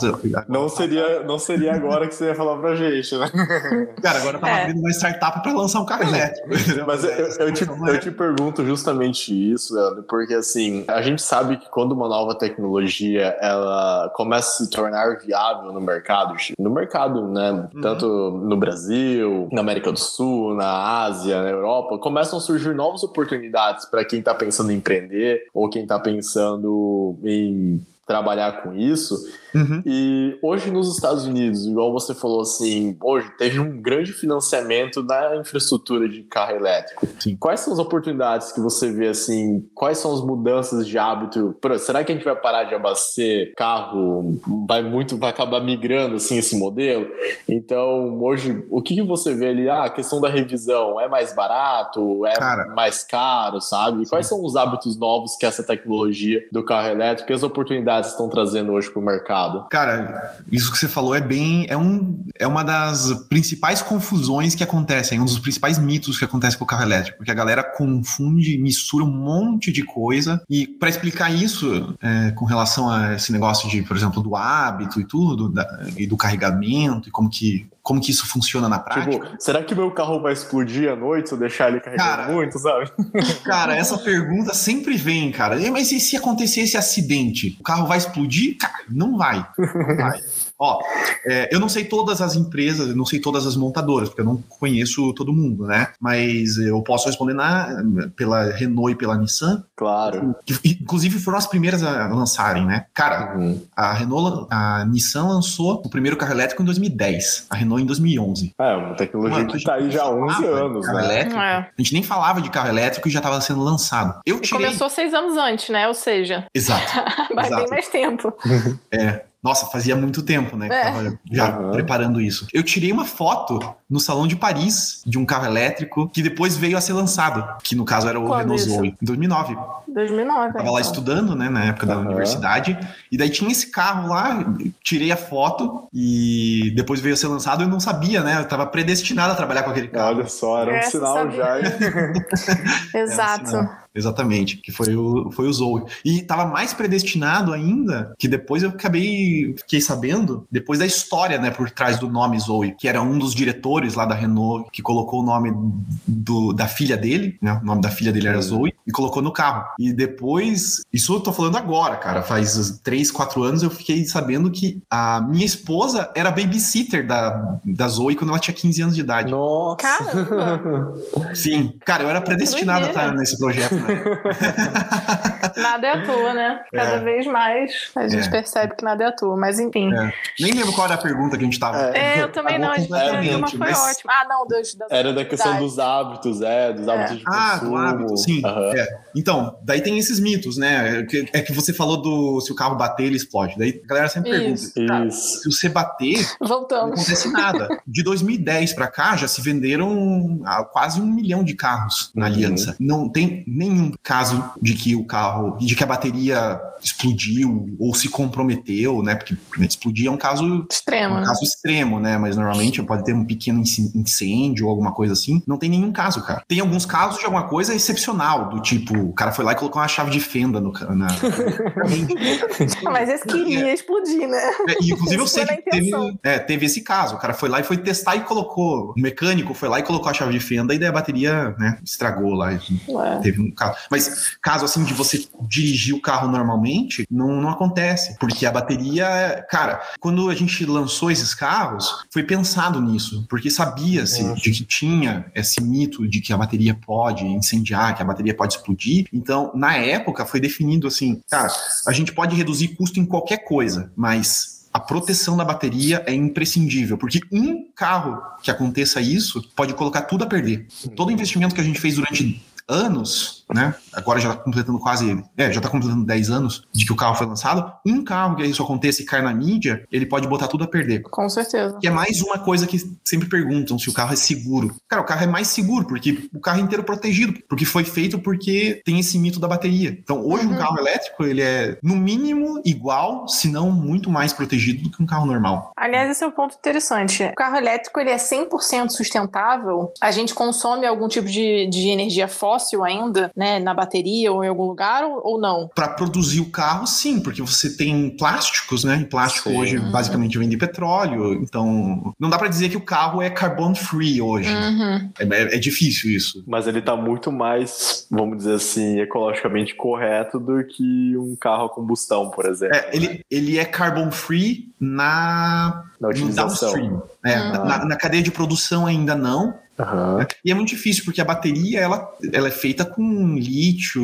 não seria. Não seria agora que você ia falar pra gente, né? Cara, agora eu tava é. abrindo uma startup pra lançar um carro elétrico. Mas eu, eu, te, eu te pergunto justamente isso, Leandro, porque assim, a gente sabe que quando uma nova tecnologia ela começa a se tornar viável no mercado, no mercado, né? Uhum. Tanto no Brasil, na América do Sul, na Ásia, na Europa, começam a surgir novas oportunidades para quem está pensando em empreender ou quem está pensando em trabalhar com isso. Uhum. E hoje nos Estados Unidos, igual você falou assim, hoje teve um grande financiamento na infraestrutura de carro elétrico. Sim. Quais são as oportunidades que você vê assim? Quais são as mudanças de hábito? Será que a gente vai parar de abastecer carro? Vai muito, vai acabar migrando assim esse modelo? Então, hoje, o que, que você vê ali? Ah, a questão da revisão é mais barato? É Cara, mais caro, sabe? Quais são os hábitos novos que essa tecnologia do carro elétrico e as oportunidades estão trazendo hoje para o mercado? Cara, isso que você falou é bem. É, um, é uma das principais confusões que acontecem, é um dos principais mitos que acontece com o carro elétrico, porque a galera confunde, mistura um monte de coisa. E para explicar isso, é, com relação a esse negócio de, por exemplo, do hábito e tudo, da, e do carregamento, e como que como que isso funciona na prática. Tipo, será que meu carro vai explodir à noite se eu deixar ele carregando cara, muito, sabe? Cara, essa pergunta sempre vem, cara. Mas e se acontecer esse acidente? O carro vai explodir? Cara, não vai. Não vai. Ó, é, eu não sei todas as empresas, não sei todas as montadoras, porque eu não conheço todo mundo, né? Mas eu posso responder na, pela Renault e pela Nissan. Claro. Que, inclusive foram as primeiras a lançarem, né? Cara, uhum. a Renault, a Nissan lançou o primeiro carro elétrico em 2010, a Renault em 2011. É, uma tecnologia Mano, que tá aí já há 11 anos, né? Elétrico, é. A gente nem falava de carro elétrico e já estava sendo lançado. Eu tirei... Começou seis anos antes, né? Ou seja... Exato. Vai bem mais tempo. é. Nossa, fazia muito tempo, né? É. tava já uhum. preparando isso. Eu tirei uma foto no Salão de Paris de um carro elétrico que depois veio a ser lançado, que no caso era o Quando Renault Zoe, em 2009. 2009. Tava então. lá estudando, né, na época da uhum. universidade, e daí tinha esse carro lá, tirei a foto e depois veio a ser lançado, eu não sabia, né? Eu tava predestinado a trabalhar com aquele carro. Olha só, era um sinal já. Exato. Um Exatamente, que foi o, foi o Zoe. E tava mais predestinado ainda, que depois eu acabei, fiquei sabendo, depois da história, né, por trás do nome Zoe, que era um dos diretores lá da Renault, que colocou o nome do, da filha dele, né, o nome da filha dele era uhum. Zoe, e colocou no carro. E depois, isso eu tô falando agora, cara, faz três, quatro anos eu fiquei sabendo que a minha esposa era babysitter da, da Zoe quando ela tinha 15 anos de idade. Nossa! Caramba! Sim, cara, eu era predestinado a estar nesse projeto. nada é à toa, né? Cada é. vez mais a gente é. percebe que nada é à toa, mas enfim. É. Nem lembro qual era a pergunta que a gente tava. É, eu também não, a gente uma foi mas... ótima. Ah, não, dos, das Era da questão dos hábitos, é, dos hábitos de ah, consumo. Ah, do hábito, sim. Uhum. Então, daí tem esses mitos, né? É que você falou do se o carro bater, ele explode. Daí a galera sempre Isso. pergunta: Isso. se você bater, Voltamos. não acontece nada. De 2010 para cá já se venderam quase um milhão de carros na uhum. Aliança. Não tem nem nenhum caso de que o carro, de que a bateria explodiu ou se comprometeu, né? Porque explodir é um caso extremo, um né? caso extremo, né? Mas normalmente pode ter um pequeno incêndio ou alguma coisa assim. Não tem nenhum caso, cara. Tem alguns casos de alguma coisa excepcional, do tipo, o cara foi lá e colocou uma chave de fenda no na Mas esse queria explodir, né? É, inclusive eu sei que teve, é, teve esse caso. O cara foi lá e foi testar e colocou. O mecânico foi lá e colocou a chave de fenda e daí a bateria, né, estragou lá. Teve um caso. Mas caso assim de você dirigir o carro normalmente, não, não acontece. Porque a bateria, cara, quando a gente lançou esses carros, foi pensado nisso. Porque sabia-se uhum. de que tinha esse mito de que a bateria pode incendiar, que a bateria pode explodir. Então, na época, foi definido assim, cara, a gente pode reduzir custo em qualquer coisa, mas a proteção da bateria é imprescindível, porque um carro que aconteça isso pode colocar tudo a perder. Todo o investimento que a gente fez durante anos, né? Agora já está completando quase, é, já está completando 10 anos de que o carro foi lançado. Um carro que isso aconteça e cair na mídia, ele pode botar tudo a perder. Com certeza. Que é mais uma coisa que sempre perguntam se o carro é seguro. Cara, o carro é mais seguro porque o carro é inteiro protegido, porque foi feito porque tem esse mito da bateria. Então, hoje uhum. um carro elétrico, ele é no mínimo igual, se não muito mais protegido do que um carro normal. Aliás, esse é um ponto interessante. O carro elétrico, ele é 100% sustentável. A gente consome algum tipo de, de energia fóssil ainda, né, na bateria ou em algum lugar ou, ou não? Para produzir o carro, sim, porque você tem plásticos, né? E plástico sim. hoje basicamente vem de petróleo, então não dá para dizer que o carro é carbon free hoje. Uhum. É, é, é, difícil isso. Mas ele tá muito mais, vamos dizer assim, ecologicamente correto do que um carro a combustão, por exemplo. É, ele, ele é carbon free na, na utilização. downstream. É, uhum. na, na, cadeia de produção ainda não, Uhum. E é muito difícil, porque a bateria ela, ela é feita com lítio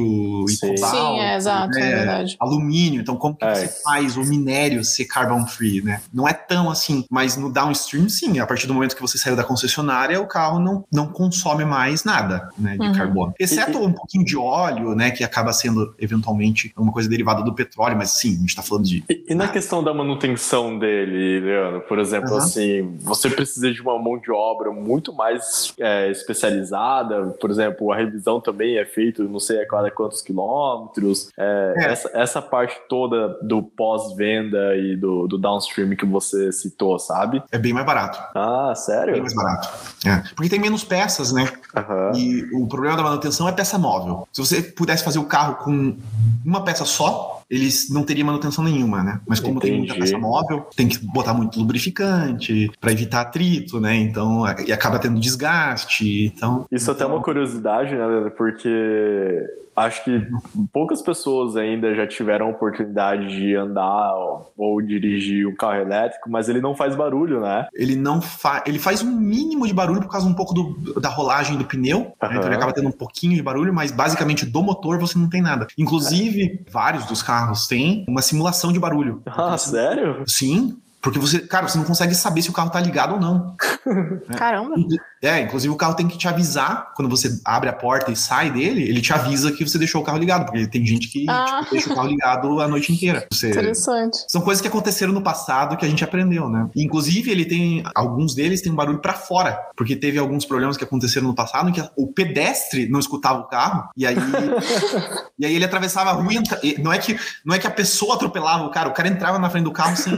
e cobalto. Sim, é exato, né? é verdade. Alumínio. Então, como que é. você faz o minério ser carbon free, né? Não é tão assim, mas no downstream, sim. A partir do momento que você saiu da concessionária, o carro não, não consome mais nada né, de uhum. carbono. Exceto e, um pouquinho de óleo, né? Que acaba sendo eventualmente uma coisa derivada do petróleo, mas sim, a gente está falando de. E, e na questão da manutenção dele, Leandro, por exemplo, uhum. assim, você precisa de uma mão de obra muito mais é, especializada, por exemplo, a revisão também é feita, não sei a cada quantos quilômetros. É, é. Essa, essa parte toda do pós-venda e do, do downstream que você citou, sabe? É bem mais barato. Ah, sério? Bem mais barato. É. Porque tem menos peças, né? Uhum. E o problema da manutenção é peça móvel. Se você pudesse fazer o carro com uma peça só, eles não teriam manutenção nenhuma, né? Mas como Entendi. tem muita peça móvel, tem que botar muito lubrificante para evitar atrito, né? Então, e acaba tendo desgaste. Então, Isso então... até é uma curiosidade, né, Porque acho que poucas pessoas ainda já tiveram a oportunidade de andar ou dirigir um carro elétrico, mas ele não faz barulho, né? Ele não faz. Ele faz um mínimo de barulho por causa um pouco do, da rolagem do pneu. Uhum. Né? Então ele acaba tendo um pouquinho de barulho, mas basicamente do motor você não tem nada. Inclusive, é. vários dos carros têm uma simulação de barulho. Ah, sério? Sim. Porque você, cara, você não consegue saber se o carro tá ligado ou não. Caramba. É, inclusive o carro tem que te avisar quando você abre a porta e sai dele, ele te avisa que você deixou o carro ligado, porque tem gente que ah. tipo, deixa o carro ligado a noite inteira. Você... Interessante. São coisas que aconteceram no passado que a gente aprendeu, né? Inclusive, ele tem. Alguns deles têm um barulho para fora, porque teve alguns problemas que aconteceram no passado em que o pedestre não escutava o carro, e aí. e aí ele atravessava a rua e entra... não, é que, não é que a pessoa atropelava o cara, o cara entrava na frente do carro sem.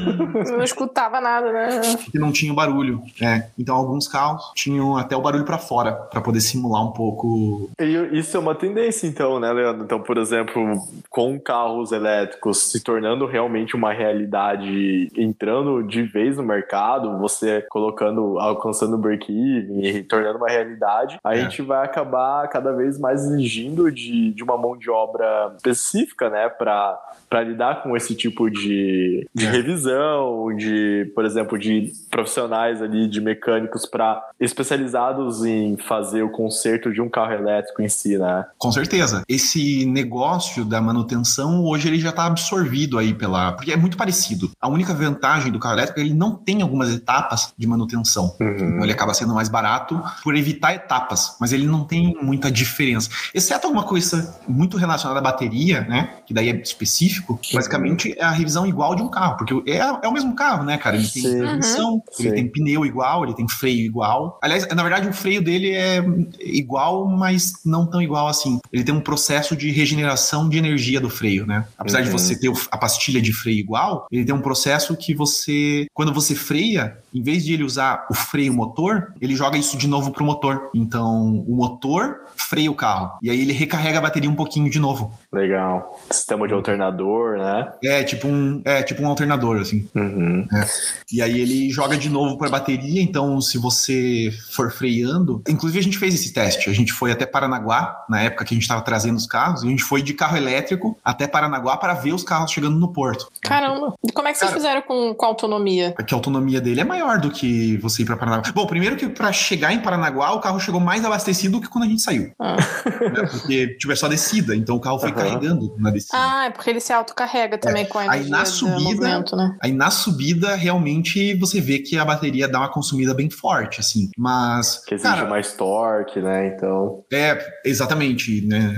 Não escutava nada, né? Porque não tinha barulho. É. Então, alguns carros tinham até o barulho para fora, para poder simular um pouco. E isso é uma tendência, então, né, Leandro? Então, por exemplo, com carros elétricos se tornando realmente uma realidade, entrando de vez no mercado, você colocando, alcançando o break-even e tornando uma realidade, a é. gente vai acabar cada vez mais exigindo de, de uma mão de obra específica, né, para lidar com esse tipo de, de é. revisão, de, por exemplo, de profissionais ali, de mecânicos para especializados em fazer o conserto de um carro elétrico em si, né? Com certeza. Esse negócio da manutenção hoje ele já está absorvido aí pela, porque é muito parecido. A única vantagem do carro elétrico é que ele não tem algumas etapas de manutenção. Uhum. Então ele acaba sendo mais barato por evitar etapas, mas ele não tem muita diferença, exceto alguma coisa muito relacionada à bateria, né? Que daí é específico. Basicamente é a revisão igual de um carro, porque é, é o mesmo carro, né, cara? Ele tem transmissão, uhum. ele tem pneu igual, ele tem freio igual. Aliás, na verdade, o freio dele é igual, mas não tão igual assim. Ele tem um processo de regeneração de energia do freio, né? Apesar uhum. de você ter a pastilha de freio igual, ele tem um processo que você, quando você freia, em vez de ele usar o freio motor, ele joga isso de novo pro motor. Então, o motor freia o carro. E aí ele recarrega a bateria um pouquinho de novo. Legal. Sistema de alternador, né? É, tipo um, é, tipo um alternador, assim. Uhum. É. E aí ele joga de novo para a bateria, então se você for freando... Inclusive a gente fez esse teste, a gente foi até Paranaguá, na época que a gente estava trazendo os carros, e a gente foi de carro elétrico até Paranaguá para ver os carros chegando no porto. Caramba! E como é que vocês Cara, fizeram com, com a autonomia? Porque a autonomia dele é mais maior do que você ir para Paranaguá. Bom, primeiro que para chegar em Paranaguá, o carro chegou mais abastecido do que quando a gente saiu. Ah. Né? Porque tiver só descida, então o carro foi uhum. carregando na descida. Ah, é porque ele se autocarrega também é. com a energia aí na subida, né? Aí na subida, realmente, você vê que a bateria dá uma consumida bem forte, assim. Mas. Que exige cara, mais torque, né? Então. É, exatamente. Né?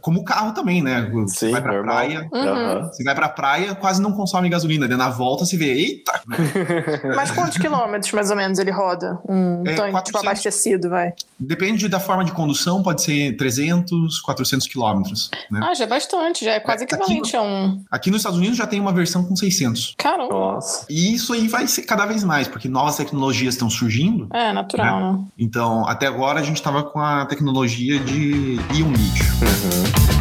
Como o carro também, né? Você Sim, vai pra normal. praia. Uhum. Você vai pra praia, quase não consome gasolina. Né? Na volta você vê, eita! Mas quantos quilômetros mais ou menos ele roda? Um é, tanque, 400, tipo, abastecido, vai. Depende da forma de condução, pode ser 300, 400 quilômetros. Né? Ah, já é bastante, já é quase é, equivalente aqui, a um. Aqui nos Estados Unidos já tem uma versão com 600. Caramba. Nossa. E isso aí vai ser cada vez mais, porque novas tecnologias estão surgindo. É, natural, né? né? Então, até agora a gente estava com a tecnologia de íon lítio. Uhum.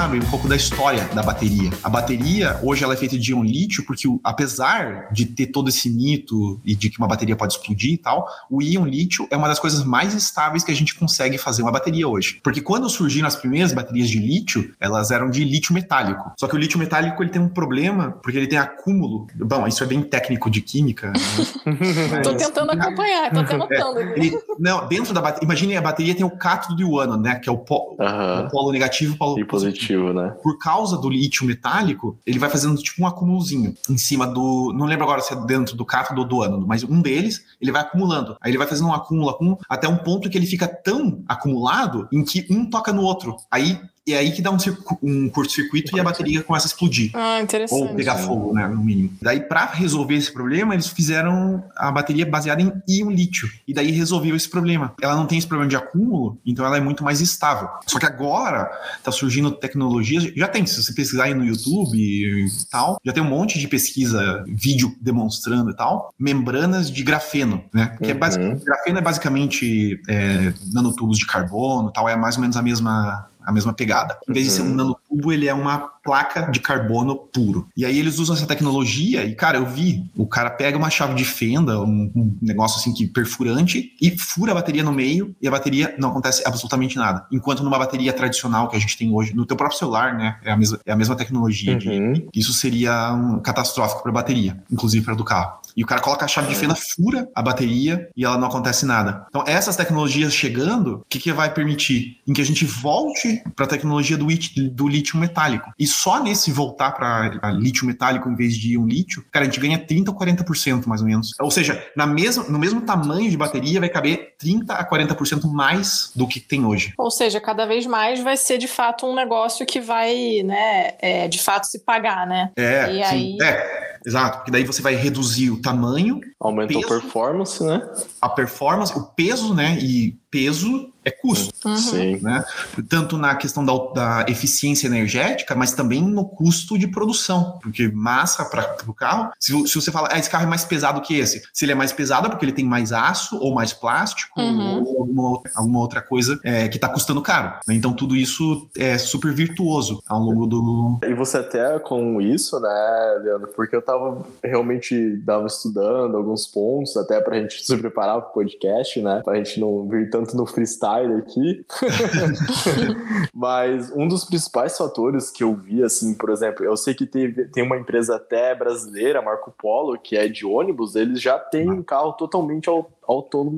Sabe, um pouco da história da bateria. A bateria, hoje, ela é feita de íon lítio, porque apesar de ter todo esse mito e de que uma bateria pode explodir e tal, o íon lítio é uma das coisas mais estáveis que a gente consegue fazer uma bateria hoje. Porque quando surgiram as primeiras baterias de lítio, elas eram de lítio metálico. Só que o lítio metálico ele tem um problema, porque ele tem acúmulo. Bom, isso é bem técnico de química. Né? tô tentando acompanhar, tô até notando. É, ele, não, dentro da bateria, imagine a bateria tem o cátodo e o ânodo, né? Que é o, po, o polo negativo e o polo e positivo, né? Por causa do lítio metálico, ele vai fazendo tipo um acumulozinho em cima do. Não lembro agora se é dentro do cátodo ou do ânodo, mas um deles ele vai acumulando. Aí ele vai fazendo um acúmulo, acúmulo, até um ponto que ele fica tão acumulado em que um toca no outro. Aí e é aí que dá um, um curto-circuito e a bateria começa a explodir. Ah, interessante. Ou pegar fogo, né, no mínimo. Daí, para resolver esse problema, eles fizeram a bateria baseada em íon lítio. E daí resolveu esse problema. Ela não tem esse problema de acúmulo, então ela é muito mais estável. Só que agora tá surgindo tecnologias, já tem, se você pesquisar aí no YouTube e tal, já tem um monte de pesquisa, vídeo demonstrando e tal, membranas de grafeno, né? Que é uhum. é basicamente, grafeno é basicamente é, nanotubos de carbono tal, é mais ou menos a mesma a mesma pegada. Em vez de ser um uhum. nanotubo, ele é uma placa de carbono puro. E aí eles usam essa tecnologia e, cara, eu vi, o cara pega uma chave de fenda, um, um negócio assim que perfurante e fura a bateria no meio e a bateria não acontece absolutamente nada. Enquanto numa bateria tradicional que a gente tem hoje, no teu próprio celular, né, é a mesma, é a mesma tecnologia. Uhum. De, isso seria um catastrófico para a bateria, inclusive para do carro. E o cara coloca a chave de fenda, fura a bateria e ela não acontece nada. Então, essas tecnologias chegando, o que, que vai permitir? Em que a gente volte para a tecnologia do, do lítio metálico. E só nesse voltar para lítio metálico em vez de um lítio, cara, a gente ganha 30 ou 40% mais ou menos. Ou seja, na mesma, no mesmo tamanho de bateria vai caber 30 a 40% mais do que tem hoje. Ou seja, cada vez mais vai ser de fato um negócio que vai, né, é, de fato se pagar, né? É, e sim, aí... é. Exato, porque daí você vai reduzir o tamanho. Aumenta peso, a performance, né? A performance, o peso, né? E peso é custo. Uhum. Sim. Né? Tanto na questão da, da, eficiência energética, mas também no custo de produção. Porque massa para o carro, se, se, você fala, ah, esse carro é mais pesado que esse, se ele é mais pesado é porque ele tem mais aço ou mais plástico uhum. ou alguma outra, alguma outra coisa é, que está custando caro. Né? Então tudo isso é super virtuoso ao longo do. E você até com isso, né, Leandro? Porque eu tava realmente dava estudando alguns pontos até para a gente se preparar para o podcast, né? Para a gente não vir tanto no freestyle aqui. Mas um dos principais fatores que eu vi, assim, por exemplo, eu sei que teve, tem uma empresa até brasileira, Marco Polo, que é de ônibus, eles já têm um carro totalmente autônomo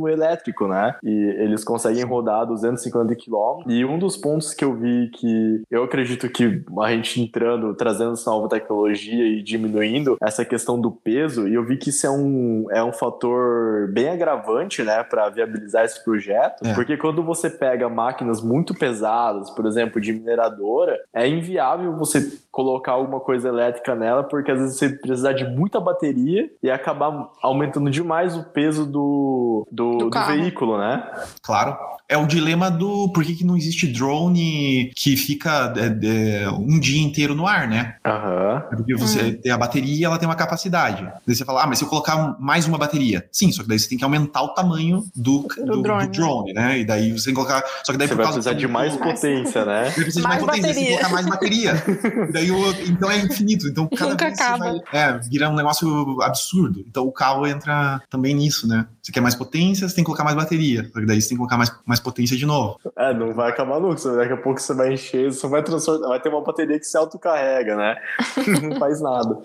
elétrico, né? E eles conseguem rodar 250 km. E um dos pontos que eu vi que eu acredito que a gente entrando, trazendo essa nova tecnologia e diminuindo essa questão do peso, e eu vi que isso é um, é um fator bem agravante, né, para viabilizar esse projeto, é. porque quando você pega máquinas muito pesadas, por exemplo, de mineradora, é inviável você colocar alguma coisa elétrica nela, porque às vezes você precisar de muita bateria e acabar aumentando demais o peso do, do, do, do veículo, né? Claro é o dilema do por que, que não existe drone que fica é, é, um dia inteiro no ar, né? Uhum. Porque você uhum. tem a bateria ela tem uma capacidade. Daí você fala, ah, mas se eu colocar mais uma bateria. Sim, só que daí você tem que aumentar o tamanho do, do, do, drone, do drone, né? E daí você tem que colocar. Só que daí você por vai precisar de mais potência, né? Você precisa de mais, mais potência, você tem que colocar mais bateria. daí o, então é infinito. Então cada Nunca vez você acaba. vai, é, vira um negócio absurdo. Então o carro entra também nisso, né? Você quer mais potência, você tem que colocar mais bateria. Só que daí você tem que colocar mais, mais potência de novo. É, não vai acabar nunca. Você- Daqui a pouco você vai encher, você vai transformar, vai ter uma bateria que se autocarrega, né? não faz nada.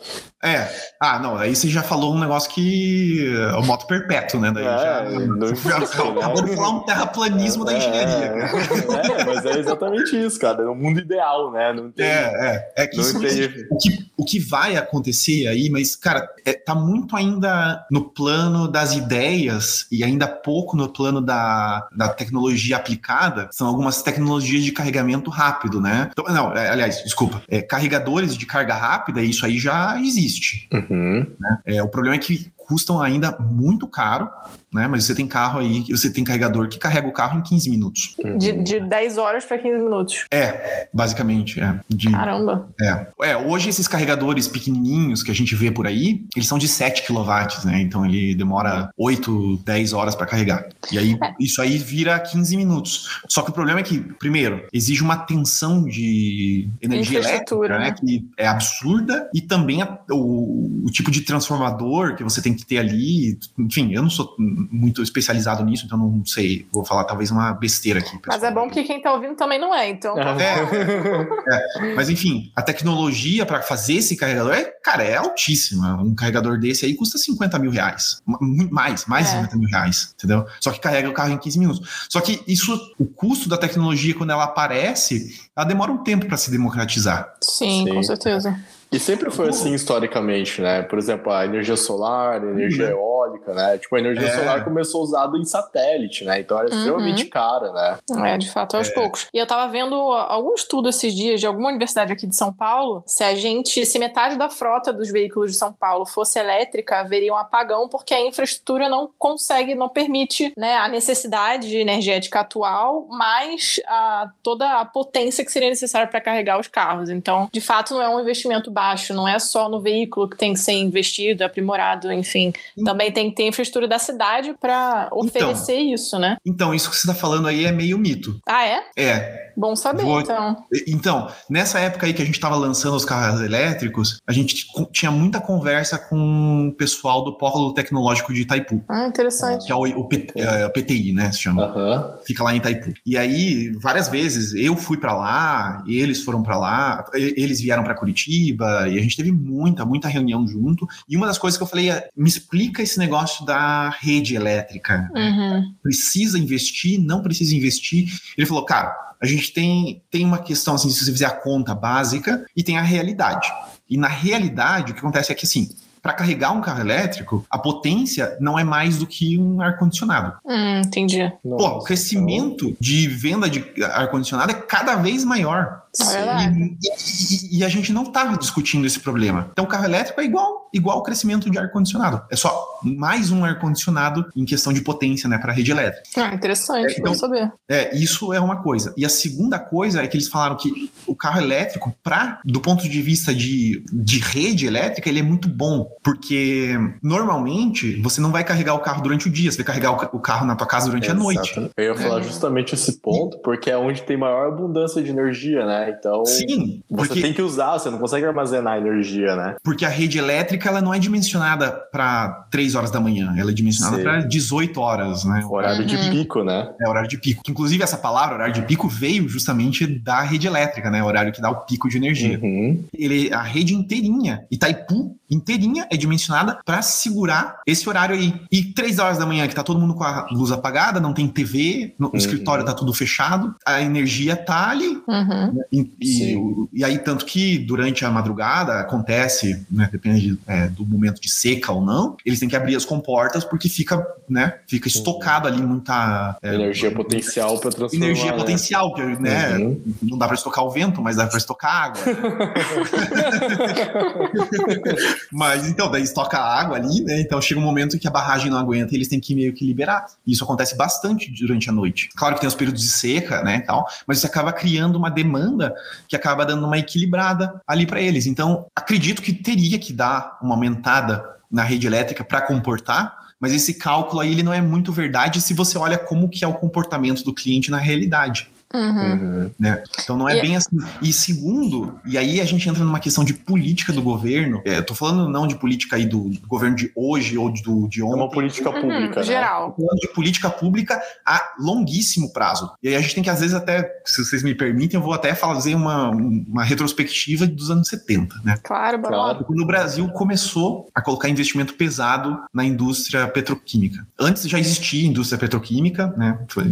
É. Ah, não, aí você já falou um negócio que é o moto perpétuo, né? Daí É, já, não já né? acabou de falar um terraplanismo da engenharia. É, é, mas é exatamente isso, cara. É um mundo ideal, né? Não tem. É, é. É que isso tem- o que, o que vai acontecer aí, mas, cara, é, tá muito ainda no plano das ideias e ainda pouco no plano da, da tecnologia aplicada. São algumas tecnologias de carregamento rápido, né? Então, não, é, aliás, desculpa. É, carregadores de carga rápida, isso aí já existe. Uhum. É, o problema é que custam ainda muito caro, né? Mas você tem carro aí, você tem carregador que carrega o carro em 15 minutos. De, de 10 horas para 15 minutos. É, basicamente, é. De, Caramba. é. É, hoje esses carregadores pequenininhos que a gente vê por aí, eles são de 7 kW, né? Então ele demora 8, 10 horas para carregar. E aí É. isso aí vira 15 minutos. Só que o problema é que, primeiro, exige uma tensão de energia elétrica, né? né? Que é absurda e também a- o, o tipo de transformador que você tem que ter ali. Enfim, eu não sou muito especializado nisso, então não sei. Vou falar talvez uma besteira aqui. Mas é bom que quem tá ouvindo também não é, então. tá É, mas enfim, a tecnologia para fazer esse carregador é, cara, é altíssima. Um carregador desse aí custa 50 mil reais. Mais, mais de É. 50 mil reais, entendeu? Só que carrega o carro em 15 minutos. Só que isso, o custo da tecnologia, quando ela aparece, ela demora um tempo para se democratizar. Sim, Sim. com certeza. E sempre foi assim historicamente, né? Por exemplo, a energia solar, a energia Uhum. eólica, né? Tipo, a energia É. solar começou usada em satélite, né? Então era Uhum. extremamente cara, né? É, de fato, aos poucos. E eu tava vendo algum estudo esses dias de alguma universidade aqui de São Paulo. Se a gente, se metade da frota dos veículos de São Paulo fosse elétrica, haveria um apagão, porque a infraestrutura não consegue, não permite né, a necessidade energética atual, mais a, toda a potência que seria necessária para carregar os carros. Então, de fato, não é um investimento baixo, não é só no veículo que tem que ser investido, aprimorado, enfim. Também tem que ter infraestrutura da cidade para oferecer isso, né? Então, isso que você está falando aí é meio mito. Ah, é? É, Bom saber, Vou- então. Então, nessa época aí que a gente estava lançando os carros elétricos, a gente tinha muita conversa com o pessoal do Polo Tecnológico de Itaipu, Ah, interessante. que é o, o P- é, o PTI, né, se chama. Fica lá em Itaipu. E aí, várias vezes, eu fui para lá, eles foram para lá, eles vieram para Curitiba, e a gente teve muita, muita reunião junto. E uma das coisas que eu falei é, me explica esse negócio da rede elétrica. Uhum. Precisa investir, não precisa investir? Ele falou, cara, a gente tem, tem uma questão assim, se você fizer a conta básica, e tem a realidade. E na realidade, o que acontece é que assim, para carregar um carro elétrico, a potência não é mais do que um ar-condicionado. Hum, entendi. Pô, Nossa, o crescimento de venda de ar-condicionado é cada vez maior. É. E, e- e a gente não estava discutindo esse problema. Então, o carro elétrico é igual, igual o crescimento de ar-condicionado. É só mais um ar-condicionado em questão de potência, né, para a rede elétrica. Ah, interessante, É, então- saber. É, isso é uma coisa. E a segunda coisa é que eles falaram que o carro elétrico, pra, do ponto de vista de, de rede elétrica, ele é muito bom. Porque normalmente você não vai carregar o carro durante o dia, você vai carregar o, o carro na tua casa durante a noite. Exatamente. Eu ia falar É. justamente esse ponto, porque é onde tem maior abundância de energia, né? Então, Sim, você porque, tem que usar, você não consegue armazenar energia, né? porque a rede elétrica ela não é dimensionada para 3 horas da manhã, ela é dimensionada para 18 horas, né? O horário de Uhum. pico, né? É horário de pico. Inclusive, essa palavra, horário de pico, veio justamente da rede elétrica, né? Horário que dá o pico de energia. Uhum. ele, a rede inteirinha, Itaipu inteirinha é dimensionada para segurar esse horário aí. E três horas da manhã, que tá todo mundo com a luz apagada, não tem TV, no, o Uhum. escritório tá tudo fechado, a energia tá ali. Uhum. E, e, o- e aí, tanto que durante a madrugada acontece, né, depende é, do momento de seca ou não, eles têm que abrir as comportas porque fica, né, fica estocado ali muita é, energia potencial para transformar. energia né? potencial, que, né, Uhum. não dá para estocar o vento, mas dá para estocar água. Mas então, daí estoca água ali, né? Então chega um momento que a barragem não aguenta e eles têm que meio que liberar. Isso acontece bastante durante a noite. Claro que tem os períodos de seca, né, tal, mas isso acaba criando uma demanda que acaba dando uma equilibrada ali para eles. Então, acredito que teria que dar uma aumentada na rede elétrica para comportar, mas esse cálculo aí ele não é muito verdade se você olha como que é o comportamento do cliente na realidade. Uhum. Né? Então não é e... bem assim. E segundo, e aí a gente entra numa questão de política do governo. É, eu tô falando não de política aí do, do governo de hoje ou do, de ontem. É uma política uhum, pública. Né? Geral. Tô falando de política pública a longuíssimo prazo. E aí a gente tem que, às vezes, até, se vocês me permitem, eu vou até fazer uma, uma retrospectiva dos anos 70, né? Claro, claro. Quando o Brasil começou a colocar investimento pesado na indústria petroquímica. Antes já existia indústria petroquímica, né? Foi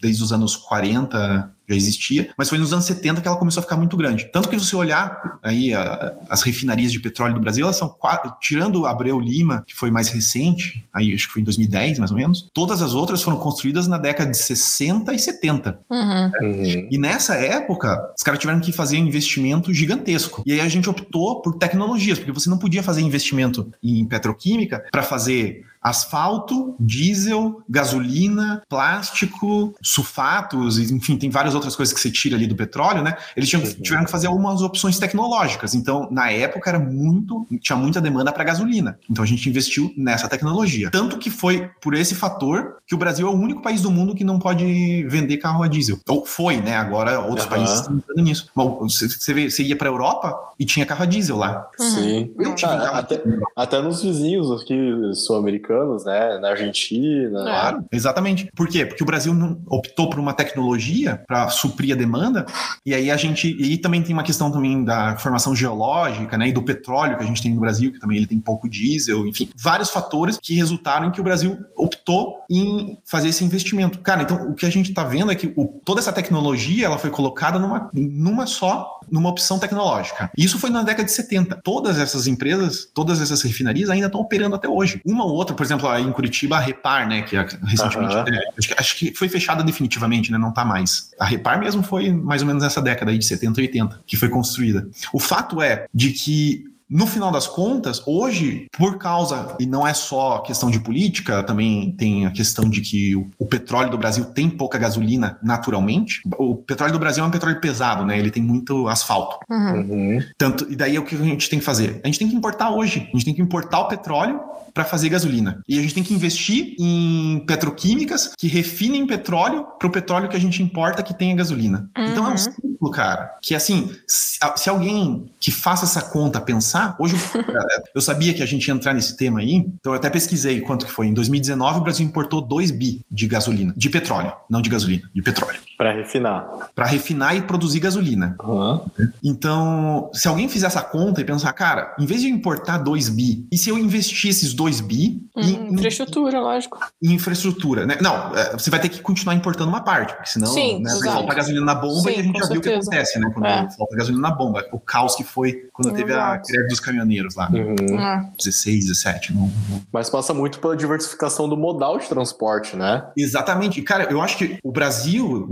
desde os anos 40, já existia, mas foi nos anos 70 que ela começou a ficar muito grande. Tanto que se você olhar aí a, as refinarias de petróleo do Brasil, elas são quatro, tirando Abreu Lima, que foi mais recente, aí acho que foi em 2010 mais ou menos, todas as outras foram construídas na década de 60 e 70. Uhum. Uhum. E nessa época, os caras tiveram que fazer um investimento gigantesco. E aí a gente optou por tecnologias, porque você não podia fazer investimento em petroquímica para fazer asfalto, diesel, gasolina, plástico, sulfatos, enfim, tem várias outras coisas que você tira ali do petróleo, né? Eles tinham, uhum. tiveram que fazer algumas opções tecnológicas. Então, na época era muito, tinha muita demanda para gasolina. Então a gente investiu nessa tecnologia. Tanto que foi por esse fator que o Brasil é o único país do mundo que não pode vender carro a diesel. Ou foi, né? Agora outros uhum. países estão entrando nisso. Você, você ia para a Europa e tinha carro a diesel lá. Sim. Uhum. até, até nos vizinhos aqui sul-americanos americanos, né? Na Argentina. Claro, exatamente. Por quê? Porque o Brasil não optou por uma tecnologia para suprir a demanda, e aí a gente. E também tem uma questão também da formação geológica, né? E do petróleo que a gente tem no Brasil, que também ele tem pouco diesel, enfim, vários fatores que resultaram em que o Brasil optou em fazer esse investimento. Cara, então o que a gente está vendo é que o, toda essa tecnologia ela foi colocada numa, numa só, numa opção tecnológica. Isso foi na década de 70. Todas essas empresas, todas essas refinarias ainda estão operando até hoje. Uma ou outra por exemplo, aí em Curitiba, a Repar, né, que é recentemente, uhum. é, acho, que, acho, que, foi fechada definitivamente, né, não tá mais. A Repar mesmo foi mais ou menos nessa década aí de 70 e 80 que foi construída. O fato é de que no final das contas, hoje, por causa, e não é só questão de política, também tem a questão de que o, petróleo do Brasil tem pouca gasolina naturalmente. O petróleo do Brasil é um petróleo pesado, né? Ele tem muito asfalto. Uhum. Tanto, e daí é o que a gente tem que fazer? A gente tem que importar hoje. A gente tem que importar o petróleo para fazer gasolina. E a gente tem que investir em petroquímicas que refinem petróleo para o petróleo que a gente importa que tenha gasolina. Uhum. Então é um uhum. ciclo, cara, que assim, se, se alguém que faça essa conta pensar, hoje eu sabia que a gente ia entrar nesse tema aí, então eu até pesquisei quanto que foi. Em 2019 o Brasil importou 2 bi de gasolina, de petróleo, não de gasolina, de petróleo. Para refinar. Para refinar e produzir gasolina. Uhum. Então, se alguém fizer essa conta e pensar, cara, em vez de importar 2 bi, e se eu investir esses 2 bi hum, em infraestrutura, lógico. Em infraestrutura, né? Não, é, você vai ter que continuar importando uma parte, porque senão Sim, né, falta gasolina na bomba Sim, e a gente já certeza. viu o que acontece, né? Quando é. falta gasolina na bomba. O caos que foi quando teve a greve dos caminhoneiros lá. Uhum. É. 16, 17. Não, não... Mas passa muito pela diversificação do modal de transporte, né? Exatamente. Cara, eu acho que o Brasil,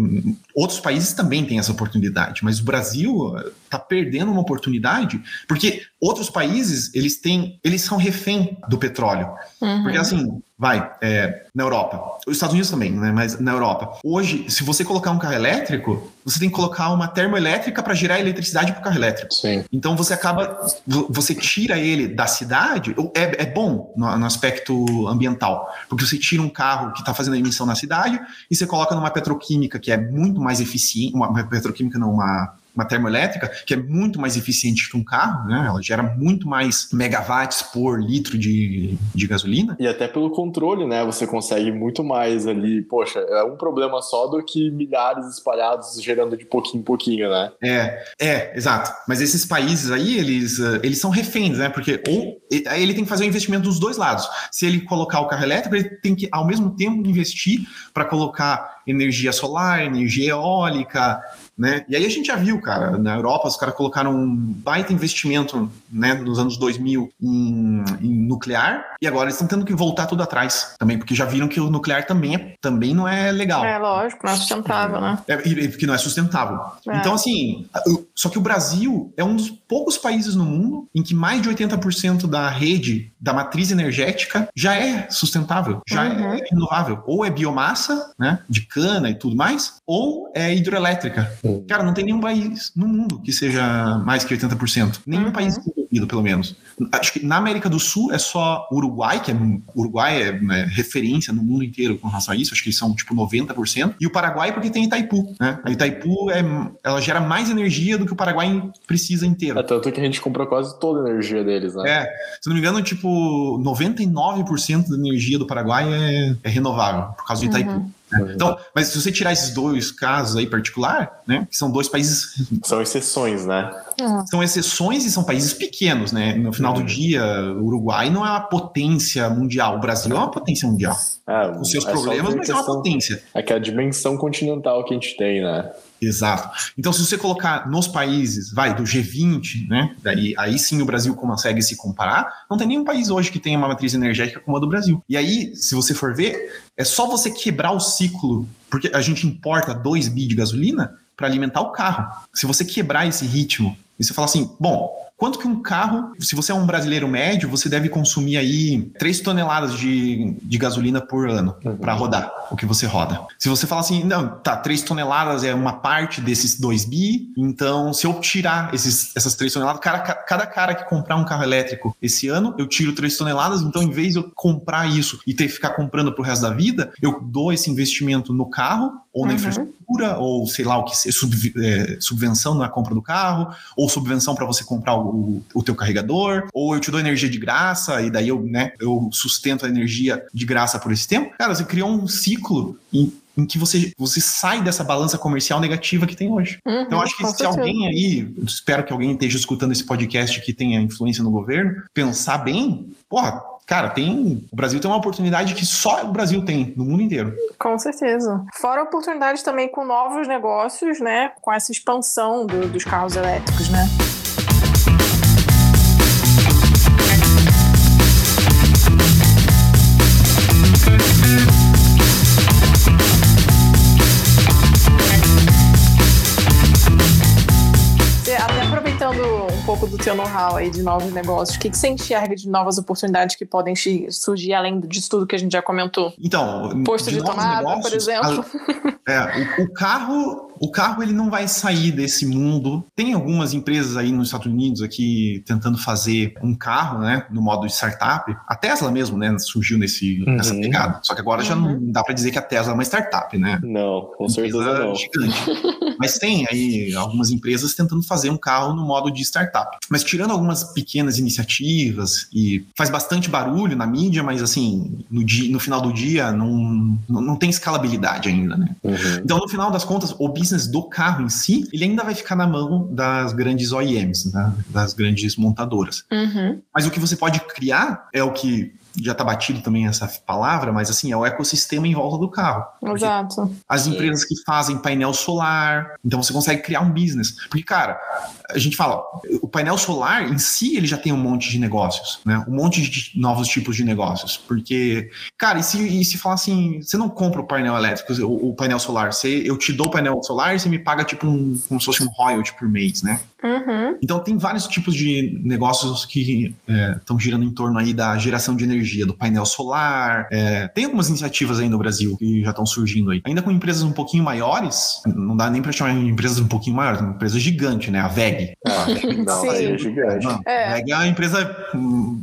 outros países também têm essa oportunidade, mas o Brasil está perdendo uma oportunidade porque outros países eles têm, eles são refém do petróleo. Uhum. Porque assim, vai, é, na Europa, os Estados Unidos também, né? Mas na Europa, hoje, se você colocar um carro elétrico, você tem que colocar uma termoelétrica para gerar eletricidade para o carro elétrico. Sim. Então você acaba, você tira ele da cidade, é, é bom no, no aspecto ambiental, porque você tira um carro que está fazendo a emissão na cidade e você coloca numa petroquímica que é muito mais eficiente, uma, uma petroquímica não, uma uma termoelétrica, que é muito mais eficiente que um carro, né? Ela gera muito mais megawatts por litro de, de gasolina. E até pelo controle, né? Você consegue muito mais ali. Poxa, é um problema só do que milhares espalhados gerando de pouquinho em pouquinho, né? É, é, exato. Mas esses países aí, eles, eh, eles são reféns, né? Porque ou ele tem que fazer o um investimento dos dois lados. Se ele colocar o carro elétrico, ele tem que, ao mesmo tempo, investir para colocar energia solar, energia eólica, né? E aí a gente já viu, cara, na Europa os caras colocaram um baita investimento né, nos anos 2000 em, em nuclear e agora eles estão tendo que voltar tudo atrás também, porque já viram que o nuclear também, é, também não é legal. É lógico, não é sustentável, né? É, porque não é sustentável. É. Então, assim, só que o Brasil é um dos poucos países no mundo em que mais de 80% da rede, da matriz energética, já é sustentável, já é uhum. é renovável. Ou é biomassa, né, de cana e tudo mais, ou é hidroelétrica. Cara, não tem nenhum país no mundo que seja mais que 80%. Nenhum uhum. país desenvolvido, pelo menos. Acho que na América do Sul é só Uruguai, que é Uruguai é né, referência no mundo inteiro com relação a isso, acho que são tipo 90%, e o Paraguai porque tem Itaipu, né? A Itaipu é, ela gera mais energia do que o Paraguai precisa inteiro. É tanto que a gente comprou quase toda a energia deles, né? É, se não me engano, tipo 99% da energia do Paraguai é, é renovável por causa do Itaipu. Uhum. Né? Então, mas se você tirar esses dois casos aí particular, né, que são dois países são exceções, né? Uhum. São exceções e são países pequenos, né? No final uhum. do dia, o Uruguai não é uma potência mundial, o Brasil é uma potência mundial. É, Com seus é problemas, mas é uma potência. É que a dimensão continental que a gente tem, né? Exato. Então, se você colocar nos países, vai, do G20, né? Daí, aí sim o Brasil consegue se comparar. Não tem nenhum país hoje que tenha uma matriz energética como a do Brasil. E aí, se você for ver, é só você quebrar o ciclo, porque a gente importa 2 bi de gasolina para alimentar o carro. Se você quebrar esse ritmo e você fala assim, bom, Quanto que um carro, se você é um brasileiro médio, você deve consumir aí 3 toneladas de, de gasolina por ano uhum. para rodar o que você roda. Se você fala assim, não, tá, 3 toneladas é uma parte desses 2 bi, então se eu tirar esses, essas 3 toneladas, cara, cada cara que comprar um carro elétrico esse ano, eu tiro 3 toneladas, então em vez de eu comprar isso e ter que ficar comprando pro resto da vida, eu dou esse investimento no carro ou na uhum. infraestrutura, ou sei lá o que sub, é, subvenção na compra do carro, ou subvenção para você comprar o o, o teu carregador, ou eu te dou energia de graça e daí eu, né, eu sustento a energia de graça por esse tempo. Cara, você criou um ciclo em, em que você, você sai dessa balança comercial negativa que tem hoje. Uhum, então, acho que se certeza. alguém aí, espero que alguém esteja escutando esse podcast que tenha influência no governo, pensar bem, porra, cara, tem. O Brasil tem uma oportunidade que só o Brasil tem no mundo inteiro. Com certeza. Fora oportunidades também com novos negócios, né? Com essa expansão do, dos carros elétricos, né? Pouco do teu know-how aí de novos negócios. O que, que você enxerga de novas oportunidades que podem surgir além disso tudo que a gente já comentou? Então, posto de, de tomada, negócios, por exemplo. A, é, o, o carro o carro ele não vai sair desse mundo. Tem algumas empresas aí nos Estados Unidos aqui tentando fazer um carro, né, no modo de startup. A Tesla mesmo, né, surgiu nesse, uhum. nessa pegada. Só que agora uhum. já não uhum. dá para dizer que a Tesla é uma startup, né? Não, com certeza não. Gigante. Mas tem aí algumas empresas tentando fazer um carro no modo de startup. Mas tirando algumas pequenas iniciativas e faz bastante barulho na mídia, mas assim, no, dia, no final do dia não, não, não tem escalabilidade ainda, né? Uhum. Então, no final das contas, o business do carro em si, ele ainda vai ficar na mão das grandes OEMs, né? das grandes montadoras. Uhum. Mas o que você pode criar é o que já está batido também essa palavra, mas assim, é o ecossistema em volta do carro. Exato. As empresas que fazem painel solar, então você consegue criar um business. Porque, cara, a gente fala, o painel solar em si, ele já tem um monte de negócios, né? Um monte de novos tipos de negócios. Porque, cara, e se, e se falar assim, você não compra o painel elétrico, o, o painel solar, você, eu te dou o painel solar e você me paga tipo um, como se fosse um royalty por mês, né? Uhum. Então tem vários tipos de negócios que estão é, girando em torno aí da geração de energia, do painel solar. É, tem algumas iniciativas aí no Brasil que já estão surgindo aí. Ainda com empresas um pouquinho maiores, não dá nem para chamar de empresas um pouquinho maiores, uma empresa gigante, né? A VEG. Ah, não, Sim. é gigante. Não, é. A VEG é uma empresa,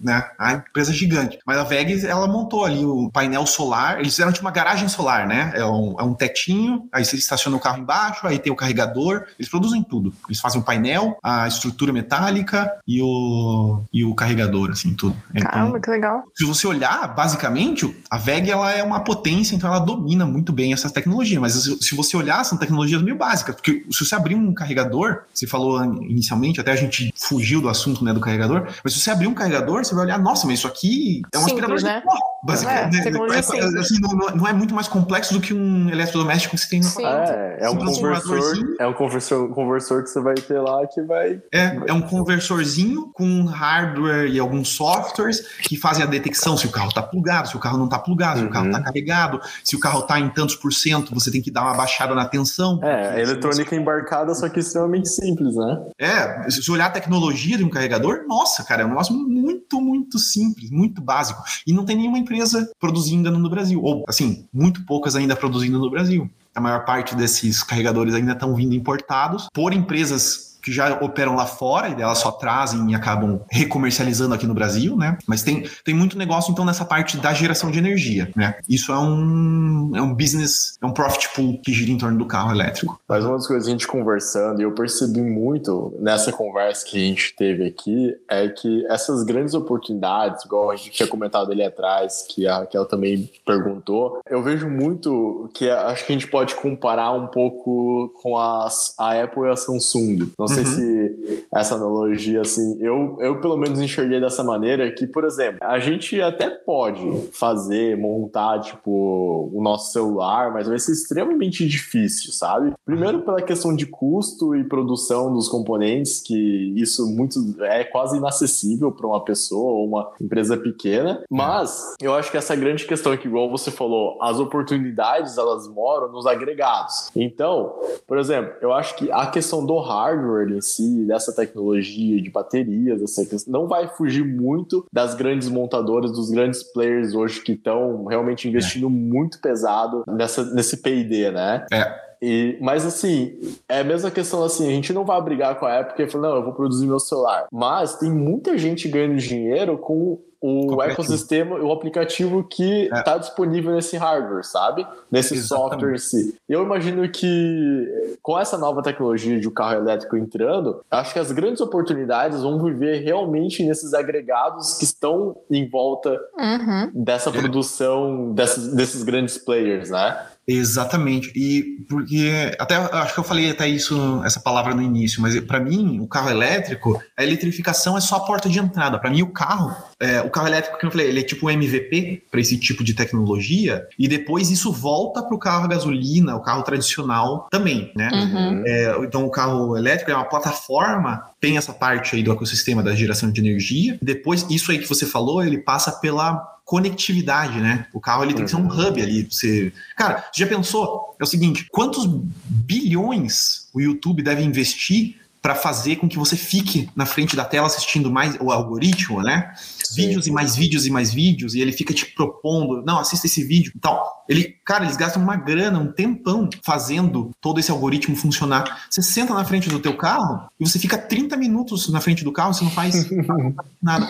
né? A empresa gigante. Mas a VEG, ela montou ali o painel solar. Eles fizeram tipo uma garagem solar, né? É um, é um tetinho, aí você estaciona o carro embaixo, aí tem o carregador. Eles produzem tudo. Eles fazem o painel a estrutura metálica e o, e o carregador, assim, tudo. Então, Caramba, que legal. Se você olhar, basicamente, a VEG ela é uma potência, então ela domina muito bem essa tecnologia. Mas se você olhar, são tecnologias meio básicas. Porque se você abrir um carregador, você falou inicialmente, até a gente fugiu do assunto né, do carregador, mas se você abrir um carregador, você vai olhar, nossa, mas isso aqui é um Simples, aspirador né? de pó. Basicamente, é, né? é, assim, não, não, é muito mais complexo do que um eletrodoméstico que você tem no É, é um conversor, é um conversor, conversor que você vai ter lá que vai. É, é um conversorzinho com hardware e alguns softwares que fazem a detecção se o carro está plugado, se o carro não está plugado, se o carro está uhum. carregado, se o carro está em tantos por cento, você tem que dar uma baixada na tensão. É, eletrônica você... embarcada, só que extremamente simples, né? É, se olhar a tecnologia de um carregador, nossa, cara, é um negócio muito, muito simples, muito básico. E não tem nenhuma empresa produzindo no Brasil, ou assim, muito poucas ainda produzindo no Brasil. a maior parte desses carregadores ainda estão vindo importados por empresas que já operam lá fora e elas só trazem e acabam recomercializando aqui no Brasil, né? Mas tem, tem muito negócio, então, nessa parte da geração de energia, né? Isso é um, é um business, é um profit pool que gira em torno do carro elétrico. Mas uma das coisas que a gente conversando, e eu percebi muito nessa conversa que a gente teve aqui, é que essas grandes oportunidades, igual a gente tinha comentado ali atrás, que a Raquel também perguntou, eu vejo muito que acho que a gente pode comparar um pouco com as, a Apple e a Samsung. Não sei uhum. se essa analogia, assim, eu, eu pelo menos enxerguei dessa maneira que, por exemplo, a gente até pode fazer, montar, tipo, o nosso celular, mas vai ser extremamente difícil, sabe? Primeiro pela questão de custo e produção dos componentes, que isso muito é quase inacessível para uma pessoa ou uma empresa pequena, mas eu acho que essa grande questão é que, igual você falou, as oportunidades, elas moram nos agregados. Então, por exemplo, eu acho que a questão do hardware hardware em si, dessa tecnologia de baterias, essa não vai fugir muito das grandes montadoras, dos grandes players hoje que estão realmente investindo é. muito pesado nessa, nesse P&D, né? É. E, mas assim, é a mesma questão assim, a gente não vai brigar com a Apple e falar, não, eu vou produzir meu celular. Mas tem muita gente ganhando dinheiro com o ecossistema, o aplicativo que está é. Tá disponível nesse hardware, sabe? Nesse Exatamente. software em si. Eu imagino que com essa nova tecnologia de um carro elétrico entrando, acho que as grandes oportunidades vão viver realmente nesses agregados que estão em volta uhum. dessa produção desses, desses grandes players, né? Exatamente. E porque até acho que eu falei até isso essa palavra no início, mas para mim o carro elétrico, a eletrificação é só a porta de entrada. Para mim o carro, é, o carro elétrico que eu falei, ele é tipo um MVP para esse tipo de tecnologia e depois isso volta para o carro a gasolina, o carro tradicional também, né? Uhum. É, então o carro elétrico é uma plataforma, tem essa parte aí do ecossistema da geração de energia. Depois isso aí que você falou, ele passa pela conectividade, né? O carro ele tem que ser um uhum. hub ali. Você... Cara, já pensou? É o seguinte: quantos bilhões o YouTube deve investir para fazer com que você fique na frente da tela assistindo mais o algoritmo, né? Sim. Vídeos e mais vídeos e mais vídeos, e ele fica te propondo, não, assista esse vídeo. Então, ele, cara, eles gastam uma grana, um tempão fazendo todo esse algoritmo funcionar. Você senta na frente do teu carro e você fica 30 minutos na frente do carro, você não faz nada.